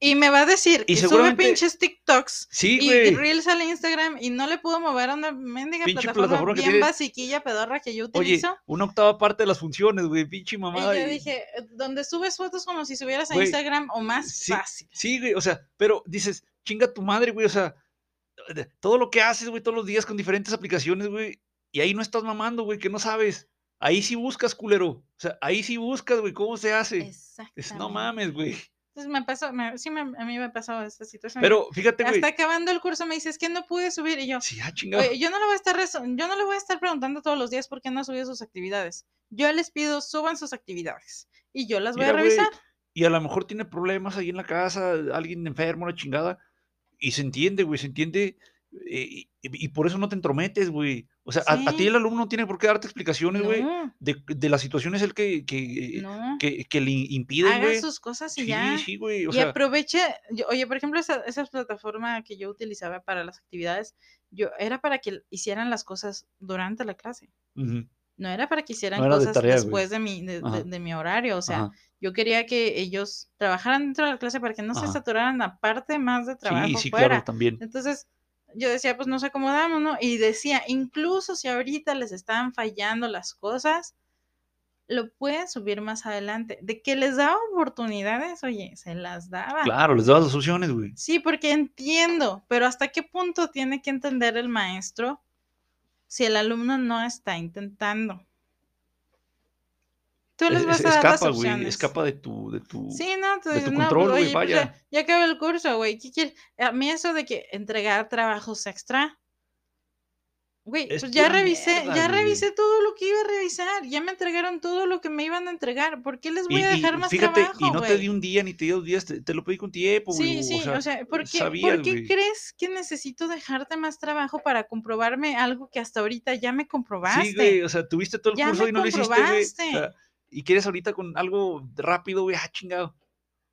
Y me va a decir Y que sube pinches TikToks Sí, y güey. Reels al Instagram y no le pudo mover a una mendiga plataforma, plataforma bien tiene- basiquilla, pedorra que yo Oye, utilizo. una octava parte de las funciones, güey. Pinche y mamá. yo dije, "Eh, donde subes fotos como si subieras a Güey, Instagram o más sí, fácil. Sí, güey, o sea, pero dices, chinga tu madre, güey, o sea, todo lo que haces, güey, todos los días con diferentes aplicaciones, güey, y ahí no estás mamando, güey, que no sabes. ahí sí buscas, culero. O sea, ahí sí buscas, güey, cómo se hace. Exactamente. No mames, güey. Entonces me pasó, me, sí, me, a mí me pasó esta situación. Pero fíjate, güey. Hasta acabando el curso me dice, es que no pude subir. Y yo, Sí, ah, chingado. Oye, yo no le voy a estar yo no le voy a estar preguntando todos los días por qué no ha subido sus actividades. Yo les pido suban sus actividades y yo las voy Mira, a revisar. Y a lo mejor tiene problemas ahí en la casa, alguien enfermo, una chingada. Y se entiende, güey, se entiende. Eh, y, y por eso no te entrometes, güey. O sea, a, a ti Sí. el alumno no tiene por qué darte explicaciones, güey. No, De, de las situaciones el que, que, no. que, que le impiden, Haga güey. sus cosas y Sí, ya. sí, güey. O y sea, aproveche, yo- oye, por ejemplo, esa, esa plataforma que yo utilizaba para las actividades, yo era para que hicieran las cosas durante la clase. ujú, No era para que hicieran No era de cosas tarea, después de mi, de, de- mi horario. O sea, ajá. yo quería que ellos trabajaran dentro de la clase para que no se Ajá. saturaran aparte más de trabajo Sí, sí, fuera. claro, también. Entonces, yo decía, pues nos acomodamos, ¿no? Y decía, incluso si ahorita les estaban fallando las cosas, lo pueden subir más adelante. De que les daba oportunidades, oye, se las daba. Claro, les dabas las opciones, güey. Sí, porque entiendo, pero ¿hasta qué punto tiene que entender el maestro si el alumno no está intentando? Tú les Es- vas es- a dar escapa, güey. opciones. Escapa de tu, de tu. Sí, no, tú de tu no, control, pues, güey, pues, vaya. ya, acabé el curso, güey, ¿qué quieres? A mí eso de que entregar trabajos extra, güey, Es pues ya revisé, mierda, ya güey. revisé todo lo que iba a revisar, ya me entregaron todo lo que me iban a entregar, ¿por qué les voy Y, a y dejar más fíjate, trabajo, y no te güey? di un día ni te di dos días, te, te lo pedí con tiempo, güey. Sí, sí, o sea, ¿por qué, sabías, ¿por qué güey. crees que necesito dejarte más trabajo para comprobarme algo que hasta ahorita ya me comprobaste? Sí, güey, o sea, tuviste todo el Ya curso y no lo hiciste, güey. O comprobaste. sea, y quieres ahorita con algo rápido, güey, ah, chingado.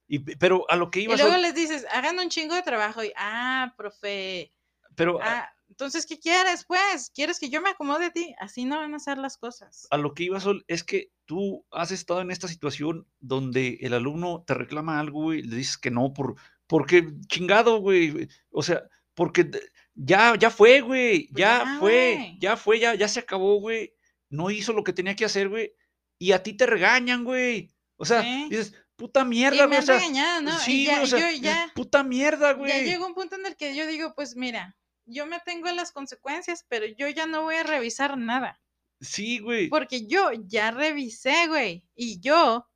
Y, pero a lo que y ibas, luego hoy- les dices, hagan un chingo de trabajo y, ah, profe, pero a, Ah, entonces, ¿qué quieres, pues? ¿Quieres que yo me acomode a ti? Así no van a ser las cosas. a lo que ibas, Sol, es que tú has estado en esta situación donde el alumno te reclama algo, y le dices que no, por, porque chingado, güey. O sea, porque ya, ya fue, güey. Pues Ya, ya, fue, güey. ya fue, ya, ya se acabó, güey. No hizo lo que tenía que hacer, güey. Y a ti te regañan, güey. O sea, Sí. dices, puta mierda, güey. O sea, ¿no? sí, ya, o sea, yo ya, puta mierda, ya güey. llegó un punto en el que yo digo, pues mira, yo me tengo las consecuencias, pero yo ya no voy a revisar nada. Sí, güey. Porque yo ya revisé, güey. Y yo,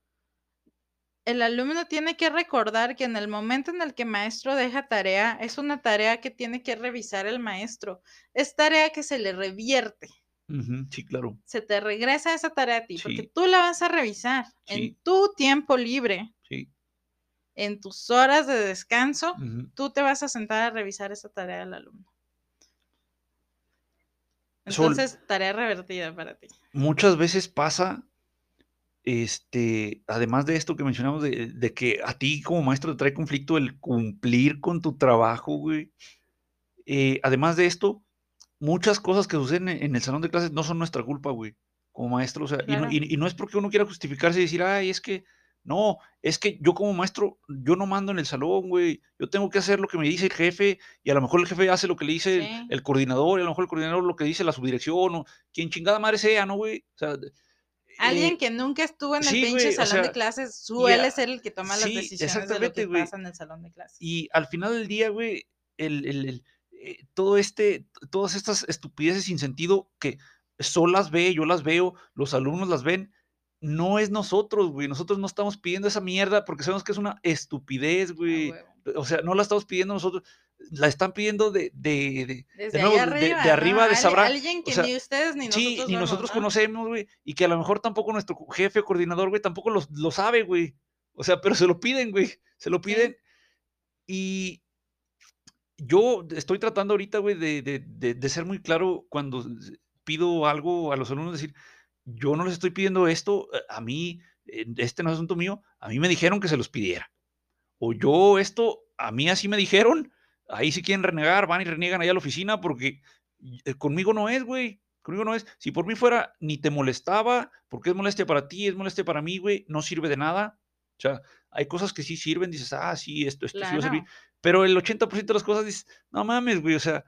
el alumno tiene que recordar que en el momento en el que maestro deja tarea, es una tarea que tiene que revisar el maestro. Es tarea que se le revierte. Sí, claro. Se te regresa esa tarea a ti, porque tú la vas a revisar Sí. en tu tiempo libre, Sí. en tus horas de descanso. Tú te vas a sentar a revisar esa tarea del alumno. Sol. Entonces, tarea revertida para ti. muchas veces pasa, este, además de esto que mencionamos, de, de que a ti como maestro te trae conflicto el cumplir con tu trabajo, güey. eh, además de esto, muchas cosas que suceden en, el salón de clases no son nuestra culpa, güey, como maestro. O sea, y, no, y- y no es porque uno quiera justificarse y decir, ay, es que, no, es que yo como maestro, yo no mando en el salón, güey. Yo tengo que hacer lo que me dice el jefe y a lo mejor el jefe hace lo que le dice el- Sí. el, coordinador y a lo mejor el coordinador lo que dice la subdirección o quien chingada madre sea, ¿no, güey? O sea, Alguien eh, que nunca estuvo en el sí, pinche o salón sea, de clases suele a- ser el que toma las decisiones de lo que pasa en el salón de clases. Y al final del día, güey, el, el- el, eh, todo este, todas estas estupideces sin sentido que Sol las ve, yo las veo, los alumnos las ven, no es nosotros, güey. Nosotros no estamos pidiendo esa mierda porque sabemos que es una estupidez, güey. O sea, no la estamos pidiendo nosotros, la están pidiendo de, de, de- nuevo, de- arriba, de arriba de ¿no? Al- sabrá- Alguien que o sea, ni ustedes ni sí, nosotros ni vemos, nosotros ¿no? conocemos, güey, y que a lo mejor tampoco nuestro jefe o coordinador, güey, tampoco lo, lo sabe, güey. O sea, pero se lo piden, güey, se lo piden. Y yo estoy tratando ahorita, güey, de, de- de- ser muy claro cuando pido algo a los alumnos, decir, yo no les estoy pidiendo esto, eh, a mí, eh, este no es asunto mío, a mí me dijeron que se los pidiera. O yo esto, a mí así me dijeron, ahí si quieren renegar, van y reniegan allá a la oficina porque eh, conmigo no es, güey. Conmigo no es. Si por mí fuera, ni te molestaba, porque es molestia para ti, es molestia para mí, güey, no sirve de nada. O sea, hay cosas que sí sirven, dices, ah, sí, esto, esto sí va a servir. Claro. Pero el 80% de las cosas dices, no mames, güey, o sea,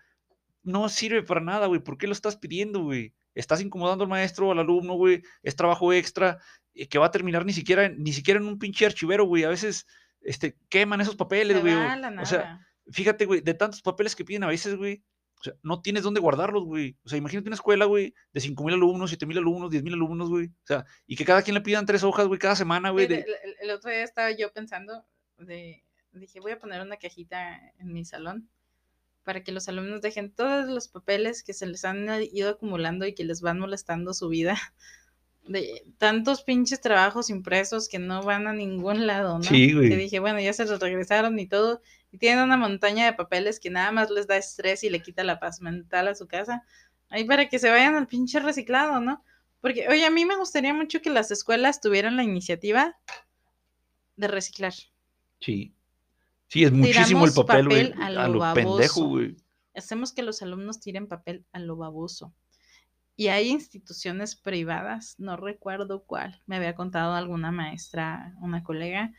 no sirve para nada, güey. ¿Por qué lo estás pidiendo, güey? Estás incomodando al maestro, al alumno, güey. Es trabajo extra eh, que va a terminar ni siquiera, en- ni siquiera en un pinche archivero, güey. A veces este, queman esos papeles, güey. O, sea, fíjate, güey, de tantos papeles que piden a veces, güey. O sea, no tienes dónde guardarlos, güey. O sea, imagínate una escuela, güey, de 5 mil alumnos, 7 mil alumnos, 10 mil alumnos, güey. O sea, y que cada quien le pidan tres hojas, güey, cada semana, güey. El, de- el- el otro día estaba yo pensando de, dije, voy a poner una cajita en mi salón para que los alumnos dejen todos los papeles que se les han ido acumulando y que les van molestando su vida. De tantos pinches trabajos impresos que no van a ningún lado, ¿no? Sí, güey. Que dije, bueno, ya se los regresaron y todo. Y tienen una montaña de papeles que nada más les da estrés y le quita la paz mental a su casa. Ahí para que se vayan al pinche reciclado, ¿no? Porque, oye, a mí me gustaría mucho que las escuelas tuvieran la iniciativa de reciclar. Sí. Sí, es muchísimo el papel, papel a A lo lo pendejo, güey. Hacemos que los alumnos tiren papel a lo baboso. Y hay instituciones privadas, no recuerdo cuál, me había contado alguna maestra, una colega,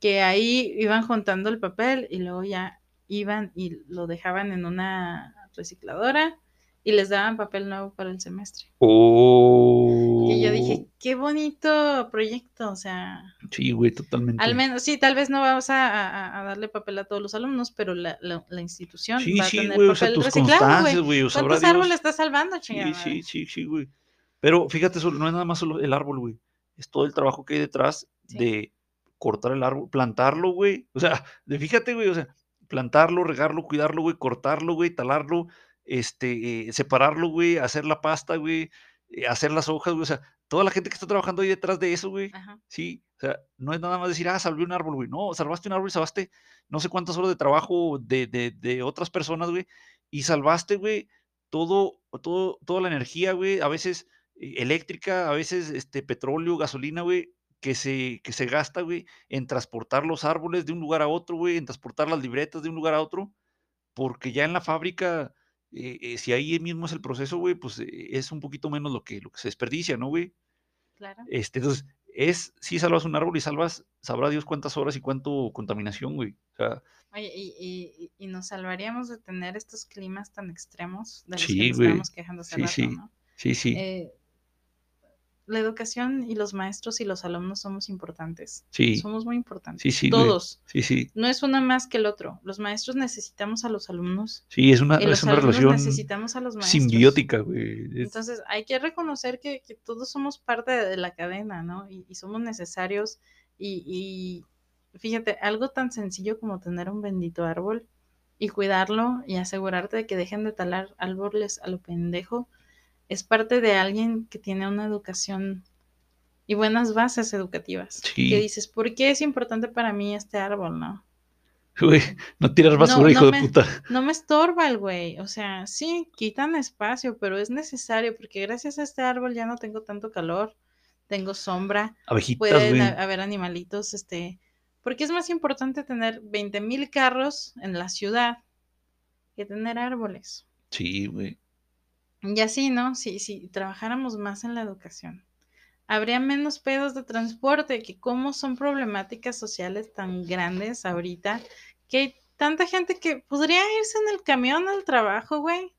que ahí iban juntando el papel y luego ya iban y lo dejaban en una recicladora y les daban papel nuevo para el semestre. Oh. Y yo dije, qué bonito proyecto, o sea, Sí, güey, totalmente. al menos, sí, tal vez no vamos a, a- a darle papel a todos los alumnos, pero la, la- la institución Sí, va a sí, tener güey, o sea, papel tus reciclado, güey. o ¿Cuántos árboles estás salvando, chingada? Sí, sí, sí, sí, güey. Pero fíjate, solo- no es nada más solo el árbol, güey. Es todo el trabajo que hay detrás Sí. de cortar el árbol, plantarlo, güey. O sea, fíjate, güey, o sea, plantarlo, regarlo, cuidarlo, güey, cortarlo, güey, talarlo, este, eh, separarlo, güey, hacer la pasta, güey, eh, hacer las hojas, güey. O sea, toda la gente que está trabajando ahí detrás de eso, güey. Ajá. Sí, o sea, no es nada más decir, ah, salvé un árbol, güey. No, salvaste un árbol y salvaste no sé cuántas horas de trabajo de, de, de otras personas, güey. Y salvaste, güey, todo, todo, toda la energía, güey, a veces eh, eléctrica, a veces este, petróleo, gasolina, güey, que se, que se gasta, güey, en transportar los árboles de un lugar a otro, güey, en transportar las libretas de un lugar a otro, porque ya en la fábrica, eh, eh, si ahí mismo es el proceso, güey, pues eh, es un poquito menos lo que, lo que se desperdicia, ¿no, güey? Claro. Este, entonces, es, si salvas un árbol y salvas, sabrá Dios cuántas horas y cuánto contaminación, güey. O sea, Oye, y, y- y nos salvaríamos de tener estos climas tan extremos de los Sí, que nos güey. estábamos quejando hace Sí, rato, sí. ¿no? sí, sí, Eh, la educación y los maestros y los alumnos somos importantes. sí, Somos muy importantes. sí, sí. Todos. Sí, sí, No es uno más que el otro. Los maestros necesitamos a los alumnos sí, es una, y los es una relación necesitamos a los maestros. simbiótica, güey. es- Entonces hay que reconocer que, que todos somos parte de la cadena, ¿no? Y, y somos necesarios. Y, y fíjate, algo tan sencillo como tener un bendito árbol y cuidarlo y asegurarte de que dejen de talar árboles a lo pendejo, es parte de alguien que tiene una educación y buenas bases educativas. Sí. Que dices, ¿por qué es importante para mí este árbol, no? Güey, no tiras No, basura, no hijo me- de puta. No me estorba el güey, o sea, sí, quitan espacio, pero es necesario porque gracias a este árbol ya no tengo tanto calor, tengo sombra, Abejitas, pueden güey. haber animalitos, este, porque es más importante tener 20 mil carros en la ciudad que tener árboles. Sí, güey. Y así, ¿no? Si, si trabajáramos más en la educación, habría menos pedos de transporte, que como son problemáticas sociales tan grandes ahorita, que hay tanta gente que podría irse en el camión al trabajo, güey.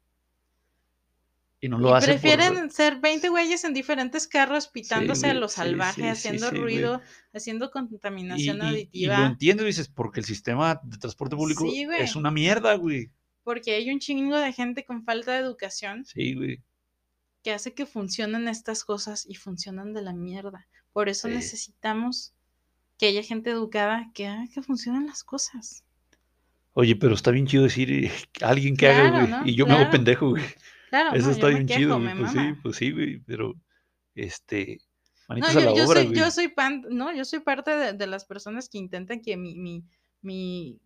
Y no lo y hacen por- prefieren ser 20 güeyes en diferentes carros pitándose a lo salvaje, sí, sí, haciendo güey. ruido, haciendo y, contaminación y- y auditiva. lo entiendo, dices, porque el sistema de transporte público es una mierda, güey. Porque hay un chingo de gente con falta de educación Sí, güey. que hace que funcionen estas cosas y funcionan de la mierda. Por eso Sí. necesitamos que haya gente educada que haga que funcionen las cosas. Oye, pero está bien chido decir eh, alguien que haga, güey. ¿no? Y yo me hago pendejo, güey. Claro, Eso no, está bien quejo, chido, güey. Pues sí, pues sí, güey. Pero, este, No, manitas a yo, la yo obra, soy, güey. yo soy pan, no, yo soy parte de, de las personas que intentan que mi, mi, mi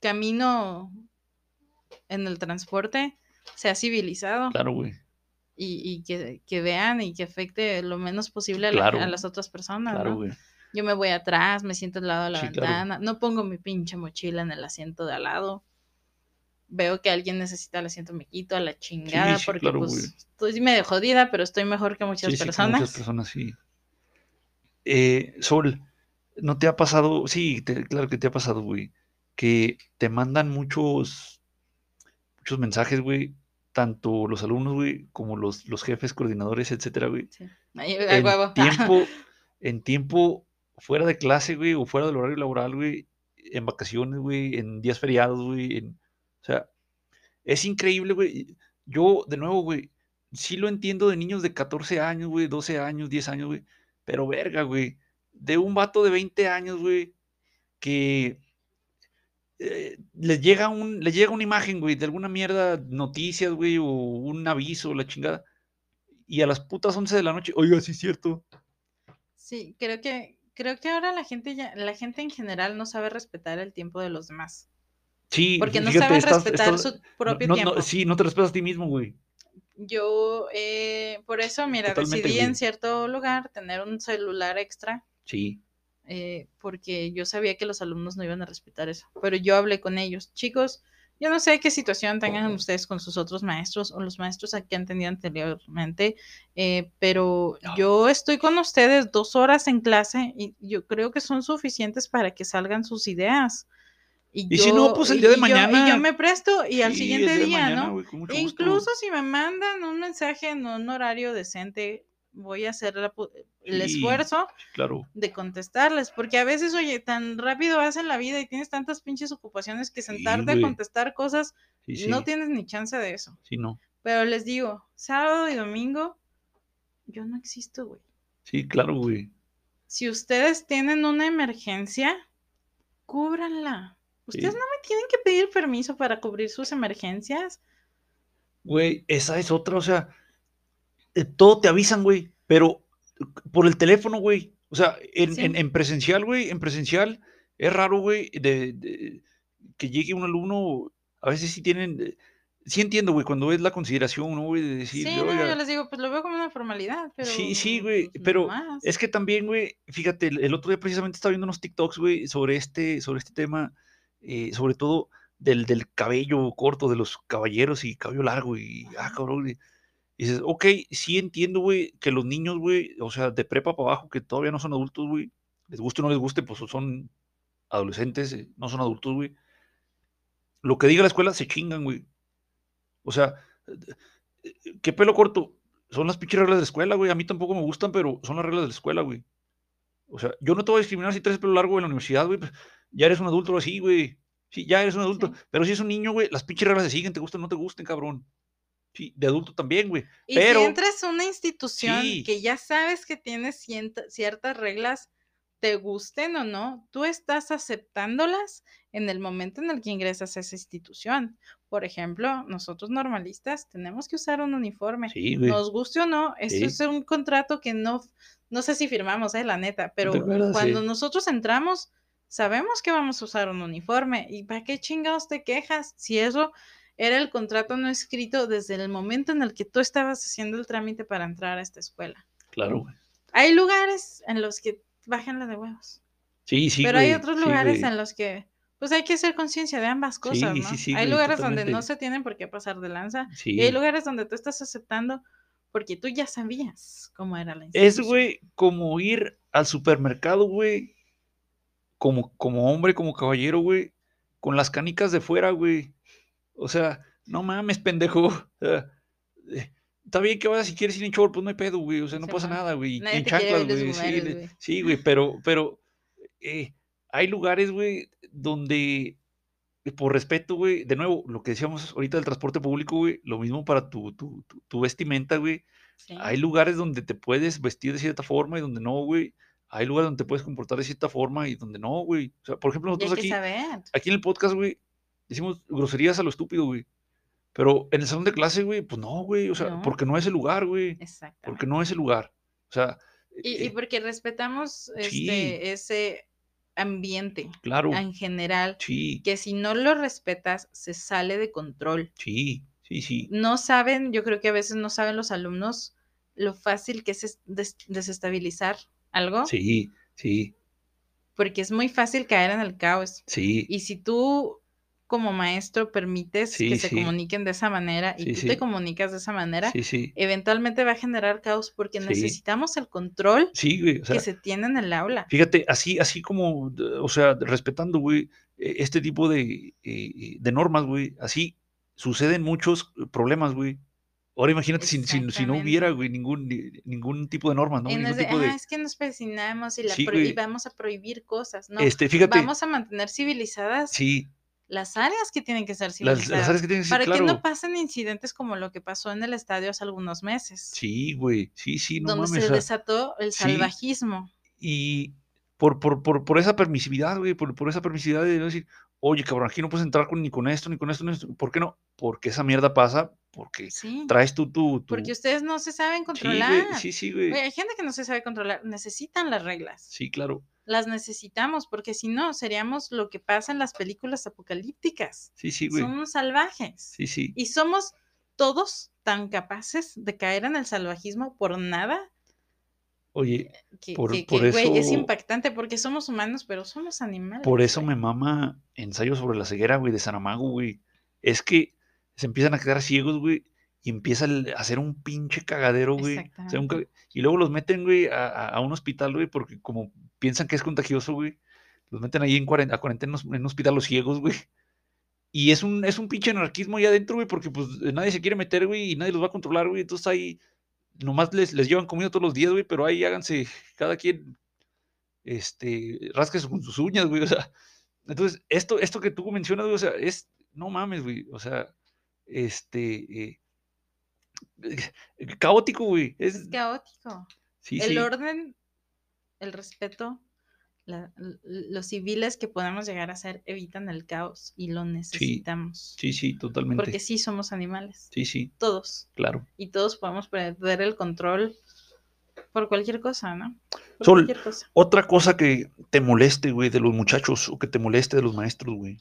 camino en el transporte sea civilizado Claro, güey. y, y que, que vean y que afecte lo menos posible a, la- Claro. a las otras personas, Claro, ¿no? güey. Yo me voy atrás, me siento al lado de la Sí, claro. ventana, no pongo mi pinche mochila en el asiento de al lado. Veo que alguien necesita el asiento, me quito a la chingada sí, porque claro, pues estoy medio jodida, pero estoy mejor que muchas Sí, sí, personas. muchas personas, sí. Eh, Sol, ¿no te ha pasado? Sí, te- claro que te ha pasado, güey. Que te mandan muchos, muchos mensajes, güey. Tanto los alumnos, güey, como los, los jefes, coordinadores, etcétera, güey. Sí. En huevo. tiempo, en tiempo fuera de clase, güey, o fuera del horario laboral, güey, en vacaciones, güey, en días feriados, güey, en- o sea, Es increíble, güey. Yo, de nuevo, güey, sí lo entiendo de niños de 14 años, güey, 12 años, 10 años, güey. Pero verga, güey. De un vato de 20 años, güey, que eh, les llega un, les llega una imagen, güey, de alguna mierda, noticias, güey, o un aviso, la chingada. Y a las putas 11 de la noche, oiga, sí es cierto. Sí, creo que, creo que ahora la gente ya, la gente en general no sabe respetar el tiempo de los demás. Sí, Porque no fíjate, saben estás- respetar estás- su propio no, no, tiempo. sí, no te respetas a ti mismo, güey. Yo, eh, por eso, mira, Totalmente, decidí en cierto lugar tener un celular extra, Sí, eh, porque yo sabía que los alumnos no iban a respetar eso. Pero yo hablé con ellos. Chicos, yo no sé qué situación tengan ustedes con sus otros maestros o los maestros a que han tenido anteriormente, eh, pero No. yo estoy con ustedes dos horas en clase y yo creo que son suficientes para que salgan sus ideas. Y si no, pues, el día de y yo- mañana- y yo me presto y al Sí, siguiente día, mañana, ¿no? gusto. Incluso si me mandan un mensaje en un horario decente, voy a hacer la el Sí. esfuerzo Claro, de contestarles, porque a veces, oye, tan rápido vas en la vida y tienes tantas pinches ocupaciones que Sí, sentarte a contestar cosas, sí, no tienes ni chance de eso. Sí, no. Pero les digo, sábado y domingo, yo no existo, güey. Sí, claro, güey. Si ustedes tienen una emergencia, cúbranla. Ustedes no me tienen que pedir permiso para cubrir sus emergencias. Güey, esa es otra, o sea, eh, todo te avisan, güey, pero por el teléfono, güey. O sea, en, Sí. en- en presencial, güey, en presencial es raro, güey, de, de- que llegue un alumno, a veces sí tienen, eh, sí entiendo, güey, cuando es la consideración, ¿no, güey? De decir, Sí, no, "Oiga, yo les digo, pues lo veo como una formalidad, pero... Sí, sí, güey, pues, pero. Es que también, güey, fíjate, el, el otro día precisamente estaba viendo unos TikToks, güey, sobre este, sobre este tema, eh, sobre todo del, del cabello corto de los caballeros y cabello largo y, ah, Ajá. cabrón, y, y dices, ok, sí entiendo, güey, que los niños, güey, o sea, de prepa para abajo, que todavía no son adultos, güey, les guste o no les guste, pues son adolescentes, eh, no son adultos, güey. Lo que diga la escuela se chingan, güey. O sea, eh, ¿qué pelo corto? Son las pinches reglas de la escuela, güey. A mí tampoco me gustan, pero son las reglas de la escuela, güey. O sea, yo no te voy a discriminar si traes pelo largo en la universidad, güey. pues, ya eres un adulto así, güey. Sí, ya eres un adulto. Sí. Pero si es un niño, güey, las pinches reglas se siguen, te gusten o no te gusten, cabrón. Sí, de adulto también, güey. Y pero- si entras a una institución Sí. que ya sabes que tiene ciertas reglas, te gusten o no, tú estás aceptándolas en el momento en el que ingresas a esa institución. Por ejemplo, nosotros normalistas tenemos que usar un uniforme. Sí, güey. Nos guste o no, esto Sí. es un contrato que no, no sé si firmamos, eh, la neta, pero acuerdas? cuando Sí. nosotros entramos, sabemos que vamos a usar un uniforme. ¿Y para qué chingados te quejas si eso era el contrato no escrito desde el momento en el que tú estabas haciendo el trámite para entrar a esta escuela? Claro, güey. Hay lugares en los que bájenla de huevos, Sí, sí, pero hay otros sí, lugares güey. en los que pues hay que hacer conciencia de ambas cosas, Sí, ¿no? sí, sí, hay güey, lugares donde no se tienen por qué pasar de lanza Sí. y hay lugares donde tú estás aceptando porque tú ya sabías cómo era la Es, güey, como ir al supermercado, güey, como, como hombre, como caballero, güey, con las canicas de fuera, güey. O sea, no mames, pendejo. O sea, eh, Está bien que vayas si quieres ir en short, pues no hay pedo, güey. O sea, no pasa man. nada, güey. Nadie En chanclas, güey. Sí, güey. sí, güey, pero, pero eh, hay lugares, güey, donde por respeto, güey, de nuevo, lo que decíamos ahorita del transporte público, güey, lo mismo para tu, tu, tu, tu vestimenta, güey. Sí. Hay lugares donde te puedes vestir de cierta forma y donde no, güey. Hay lugares donde te puedes comportar de cierta forma y donde no, güey. O sea, por ejemplo, nosotros aquí, saber. aquí en el podcast, güey, decimos groserías a lo estúpido, güey. Pero en el salón de clase, güey, pues no, güey. O sea, No. porque no es el lugar, güey. Exactamente. Porque no es el lugar. O sea, Y, y eh, porque respetamos sí. este, ese ambiente claro, en general, sí, que si no lo respetas, se sale de control. sí, sí, sí. No saben, yo creo que a veces no saben los alumnos lo fácil que es es- des- desestabilizar algo, Sí, sí, porque es muy fácil caer en el caos. sí. Y si tú como maestro permites Sí, que se comuniquen de esa manera y Sí, tú te comunicas de esa manera, eventualmente va a generar caos porque necesitamos el control Sí, güey. O sea, que se tiene en el aula. Fíjate, así, así como, o sea, respetando, güey, eh, este tipo de, eh, de normas, güey, así suceden muchos problemas, güey. Ahora imagínate si, si- si no hubiera, güey, ningún, ni- ningún tipo de normas, ¿no? Y no Ningún es de, tipo de... "Ah, es que nos presionamos y, la Sí, pro- y güey. vamos a prohibir cosas. No, este, fíjate, vamos a mantener civilizadas sí, las áreas que tienen que ser civilizadas. las áreas que tienen que ser, para claro. que no pasen incidentes como lo que pasó en el estadio hace algunos meses, Sí, güey. Sí, sí, no donde mames. se desató el sí. salvajismo. y por, por, por, por esa permisividad, güey, por, por esa permisividad de decir, oye, cabrón, aquí no puedes entrar con, ni con esto, ni con esto, ni esto. ¿Por qué no? Porque esa mierda pasa, porque Sí, traes tú tu... tu... porque ustedes no se saben Sí, controlar. güey, sí, sí, güey. Güey, hay gente que no se sabe controlar, necesitan las reglas. Sí, claro. Las necesitamos, porque si no, seríamos lo que pasa en las películas apocalípticas. Sí, sí, güey. Somos salvajes. Sí, sí. Y somos todos tan capaces de caer en el salvajismo por nada Oye, que, Por- que- por que, güey, es impactante porque somos humanos, pero somos animales. por eso güey. me mama ensayo sobre la ceguera, güey, de Saramago, güey. Es que se empiezan a quedar ciegos, güey, y empieza a hacer un pinche cagadero, güey. O sea, un ca- Y luego los meten, güey, a, a- a un hospital, güey, porque como piensan que es contagioso, güey, los meten ahí en cuarentena, a cuarentena en un hospital los ciegos, güey. Y es un, es un pinche anarquismo ahí adentro, güey, porque pues nadie se quiere meter, güey, y nadie los va a controlar, güey. Entonces ahí nomás les, les llevan comida todos los días, güey, pero ahí háganse cada quien, este, rasques con sus uñas, güey, o sea. Entonces, esto, esto que tú mencionas, güey, o sea, es, no mames, güey, o sea, este, eh, caótico, güey. Es, Es caótico. sí, el sí, orden, el respeto, la- los civiles que podemos llegar a ser evitan el caos y lo necesitamos. sí, sí, totalmente. Porque sí somos animales, Sí, sí, todos. claro. Y todos podemos perder el control por cualquier cosa, ¿no? Por Sol, cualquier cosa. Otra cosa que te moleste, güey, de los muchachos o que te moleste de los maestros, güey.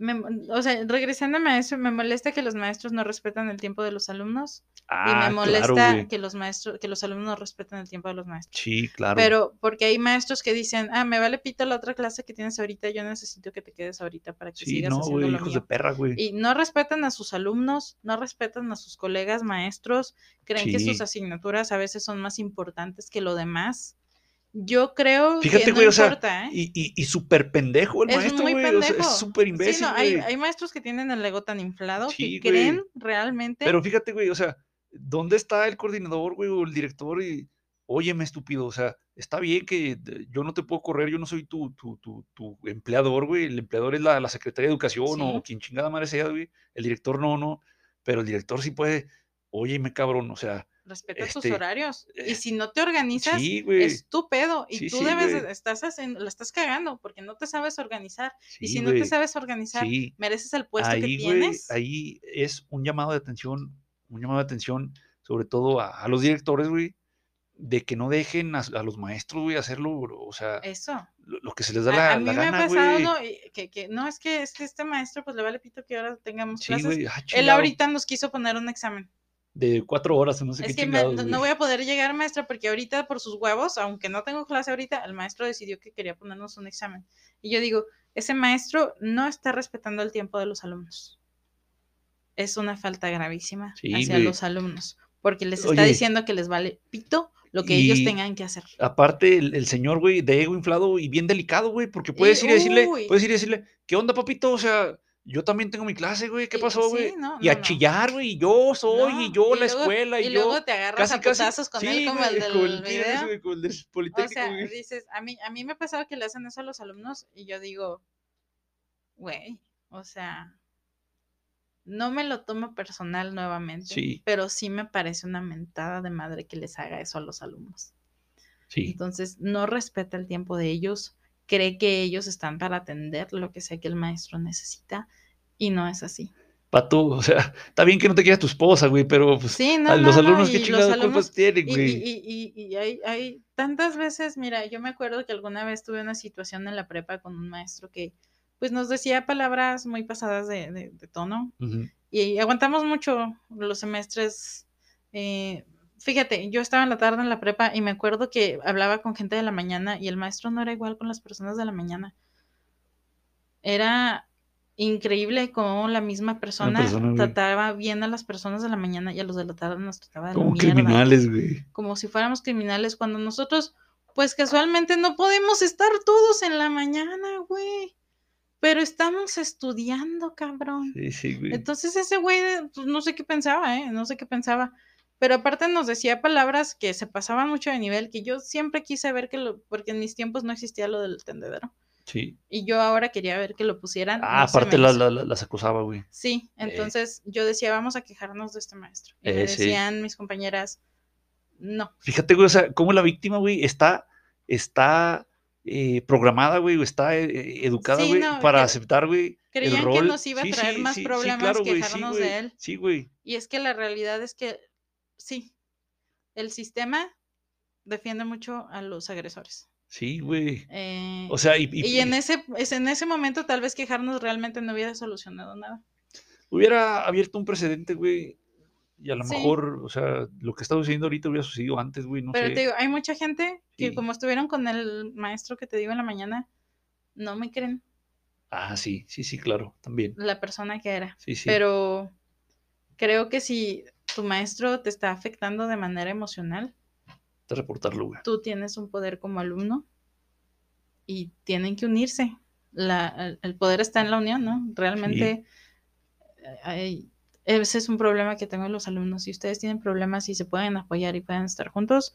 Me o sea, regresando a maestro, me molesta que los maestros no respetan el tiempo de los alumnos y Ah, me molesta claro, güey. que los maestros, que los alumnos no respetan el tiempo de los maestros. Sí, claro. Pero porque hay maestros que dicen, ah, me vale pito la otra clase que tienes ahorita, yo necesito que te quedes ahorita para que sí, sigas no, haciendo güey, lo hijos de mío. perra, güey. Y no respetan a sus alumnos, no respetan a sus colegas maestros, creen que sus asignaturas a veces son más importantes que lo demás. Yo creo Fíjate, que no güey, o sea, importa, ¿eh? Y, y, y súper pendejo el Es maestro, muy güey. O sea, es súper Sí, imbécil, no, hay, maestros que tienen el ego tan inflado Sí, que güey. creen realmente. Pero fíjate, güey, o sea, ¿dónde está el coordinador, güey, o el director? Y, óyeme, estúpido, o sea, está bien que yo no te puedo correr, yo no soy tu, tu, tu, tu empleador, güey. El empleador es la, la Secretaría de Educación Sí. o quien chingada madre sea, güey. El director no, no. Pero el director sí puede, óyeme, cabrón, o sea, Respeta tus este, horarios. eh, Y si no te organizas, sí, es tu pedo. Y Sí, tú sí, debes, de- güey. estás haciendo, la estás cagando porque no te sabes organizar. y si no te sabes organizar, mereces el puesto que ahí, tienes. ahí es un llamado de atención, un llamado de atención, sobre todo a, a los directores, güey, de que no dejen a, a los maestros, güey, hacerlo, o sea, Eso. lo, lo que se les da la, a mí la me ha pasado que, que no es que este, este maestro pues le vale pito que ahora tengamos clases. ah, Él ahorita nos quiso poner un examen. De cuatro horas, no sé Es qué que me- chingados, no, güey. no voy a poder llegar, maestra, porque ahorita por sus huevos, aunque no tengo clase ahorita, el maestro decidió que quería ponernos un examen. Y yo digo, ese maestro no está respetando el tiempo de los alumnos. Es una falta gravísima Sí, hacia güey. los alumnos, porque les está Oye. diciendo que les vale pito lo que ellos tengan que hacer. Aparte, el, el señor, güey, de ego inflado y bien delicado, güey, porque Y- puedes ir y decirle, uy. puedes ir y decirle, ¿qué onda, papito? O sea, yo también tengo mi clase, güey, ¿qué Y- pasó, sí, güey? no, y no, a no. chillar, güey, y yo soy, y yo la luego- escuela, y, y yo... luego te agarras a putazos con él como el del el video. ese, güey, el del O sea, güey. dices, a mí, a mí me ha pasado que le hacen eso a los alumnos y yo digo, güey, o sea, no me lo tomo personal nuevamente, Sí. pero sí me parece una mentada de madre que les haga eso a los alumnos. Sí, Entonces, no respeta el tiempo de ellos, cree que ellos están para atender lo que sea que el maestro necesita y no es así. pato, o sea, está bien que no te quieras tu esposa, güey, pero pues, Sí, no, a los no, no, alumnos, ¿qué los chingados alumnos- culpas tienen, güey? y- y- y- y hay, hay tantas veces, mira, yo me acuerdo que alguna vez tuve una situación en la prepa con un maestro que pues nos decía palabras muy pasadas de, de- de tono y aguantamos mucho los semestres. eh, fíjate, yo estaba en la tarde en la prepa y me acuerdo que hablaba con gente de la mañana y el maestro no era igual con las personas de la mañana. Era increíble cómo la misma persona, persona, güey. trataba bien a las personas de la mañana y a los de la tarde nos trataba de la Como criminales, güey. como si fuéramos criminales cuando nosotros, pues casualmente no podemos estar todos en la mañana, güey. Pero estamos estudiando, cabrón. Sí, sí, güey. Entonces ese güey, pues, no sé qué pensaba, ¿eh? No sé qué pensaba. Pero aparte nos decía palabras que se pasaban mucho de nivel, que yo siempre quise ver que lo, porque en mis tiempos no existía lo del tendedero. Sí. Y yo ahora quería ver que lo pusieran. Ah, no aparte la- las acusaba, güey. Sí, entonces yo decía, vamos a quejarnos de este maestro. Y me Eh, sí. decían mis compañeras, no. Fíjate, güey, o sea, cómo la víctima, güey, está, está eh, programada, güey, o está eh, educada, Sí, güey, no, para que- aceptar, güey, el creían que rol. nos iba a traer más problemas claro, güey, sí, quejarnos güey, de él. Sí, güey. Y es que la realidad es que sí, el sistema defiende mucho a los agresores. Sí, güey. Eh, O sea, y, y- y en ese, es- en ese momento tal vez quejarnos realmente no hubiera solucionado nada. hubiera abierto un precedente, güey, y a lo Sí. mejor, o sea, lo que está sucediendo ahorita hubiera sucedido antes, güey, no Pero sé. te digo, hay mucha gente que Sí. como estuvieron con el maestro que te digo en la mañana, no me creen Ah, sí, sí, sí, claro, también. la persona que era. Sí, sí. Pero creo que si tu maestro te está afectando de manera emocional, de reportarlo, güey. tú tienes un poder como alumno y tienen que unirse. La, el, el poder está en la unión, ¿no? Realmente eh, hay- ese es un problema que tengo en los alumnos. Si ustedes tienen problemas y se pueden apoyar y pueden estar juntos,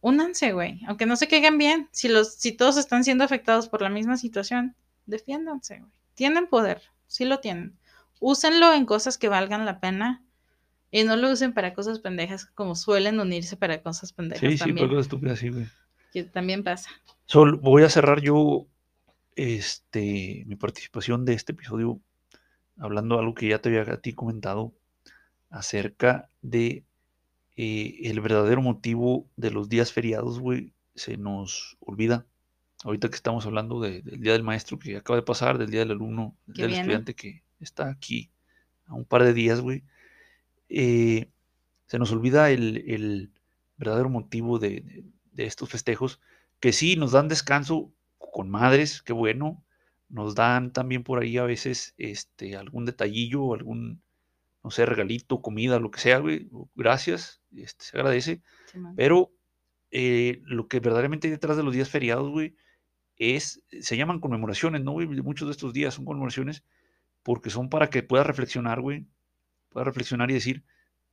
únanse, güey. Aunque no se caigan bien, si, los, si todos están siendo afectados por la misma situación, defiéndanse, güey. Tienen poder, sí lo tienen. Úsenlo en cosas que valgan la pena y no lo usen para cosas pendejas como suelen unirse para cosas pendejas Sí, sí, también, por cosas estúpidas, sí, güey. que también pasa. Sol, voy a cerrar yo este, mi participación de este episodio hablando de algo que ya te había a ti comentado acerca de eh, el verdadero motivo de los días feriados, güey, se nos olvida. Ahorita que estamos hablando de- del Día del Maestro que acaba de pasar, del Día del Alumno, del Día del. Estudiante que está aquí a un par de días, güey, eh, se nos olvida el, el verdadero motivo de, de- de estos festejos, que sí nos dan descanso con madres, qué bueno, nos dan también por ahí a veces este, algún detallillo, algún, no sé, regalito, comida, lo que sea, güey, gracias, este, se agradece, pero eh, lo que verdaderamente hay detrás de los días feriados, güey, es, se llaman conmemoraciones, ¿no, güey? Muchos de estos días son conmemoraciones porque son para que puedas reflexionar, güey, puedas reflexionar y decir,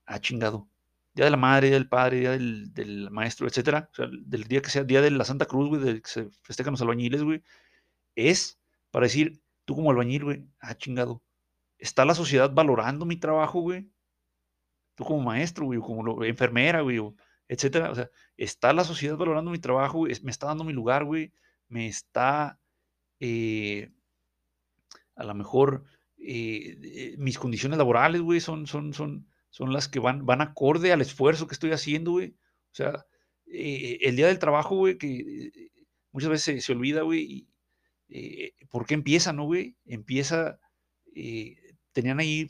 ah, chingado, Día de la Madre, Día del Padre, Día del, Maestro, etcétera, o sea, del día que sea, Día de la Santa Cruz, güey, del que se festejan los albañiles, güey, es para decir, tú como albañil, güey, ah, chingado, ¿está la sociedad valorando mi trabajo, güey? Tú como maestro, güey, como enfermera, güey, o etcétera, o sea, ¿está la sociedad valorando mi trabajo, güey? ¿Me está dando mi lugar, güey? ¿Me está, eh, a lo mejor, eh, mis condiciones laborales, güey, son, son, son, son las que van, van acorde al esfuerzo que estoy haciendo, güey? O sea, eh, el día del trabajo, güey, que eh, muchas veces se, se olvida, güey, eh, ¿por qué empieza, no, güey? Empieza, tenían ahí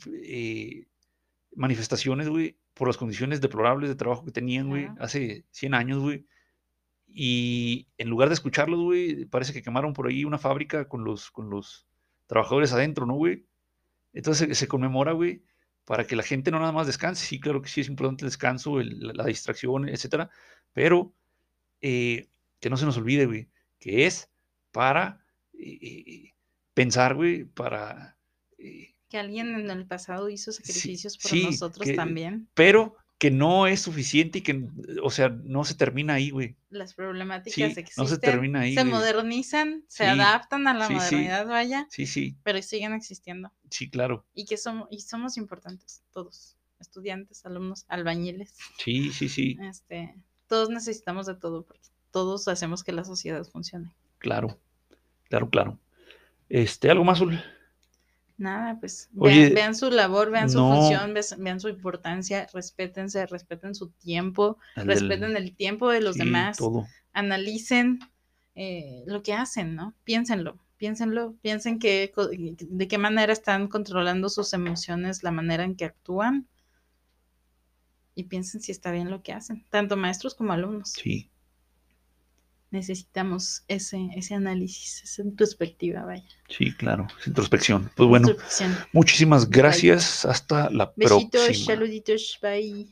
manifestaciones, güey, por las condiciones deplorables de trabajo que tenían, güey, hace 100 años, güey. Y en lugar de escucharlos, güey, parece que quemaron por ahí una fábrica con los, con los trabajadores adentro, ¿no, güey? Entonces se, se conmemora, güey, para que la gente no nada más descanse. Sí, claro que sí es importante el descanso, el- la, la distracción, etcétera, pero eh, que no se nos olvide, güey, que es para eh, eh, pensar, güey, para... eh, Que alguien en el pasado hizo Sí, sacrificios por sí, nosotros que- también. pero que no es suficiente y que, o sea, no se termina ahí, güey. Las problemáticas Sí, existen. no se termina ahí, Se güey. modernizan, se Sí, adaptan a la sí, modernidad, vaya, Sí, sí, pero siguen existiendo. sí, claro. Y que somos, y somos importantes, todos. Estudiantes, alumnos, albañiles. Sí, sí, sí, Este, todos necesitamos de todo, porque todos hacemos que la sociedad funcione. claro. Claro, claro. Este, ¿algo más, Ul? Nada, pues Oye, vean, vean su labor, vean su no. función, vean su importancia, respétense, respeten su tiempo, El del- respeten el tiempo de los sí, demás, Todo. analicen eh, lo que hacen, ¿no? Piénsenlo, piénsenlo, piensen que, de qué manera están controlando sus emociones, la manera en que actúan y piensen si está bien lo que hacen, tanto maestros como alumnos. Sí, Necesitamos ese, ese análisis, esa introspectiva, vaya. sí, claro. Es introspección. Pues bueno, Introspección. muchísimas Bye. gracias. Hasta la Besitos, próxima. saluditos, bye.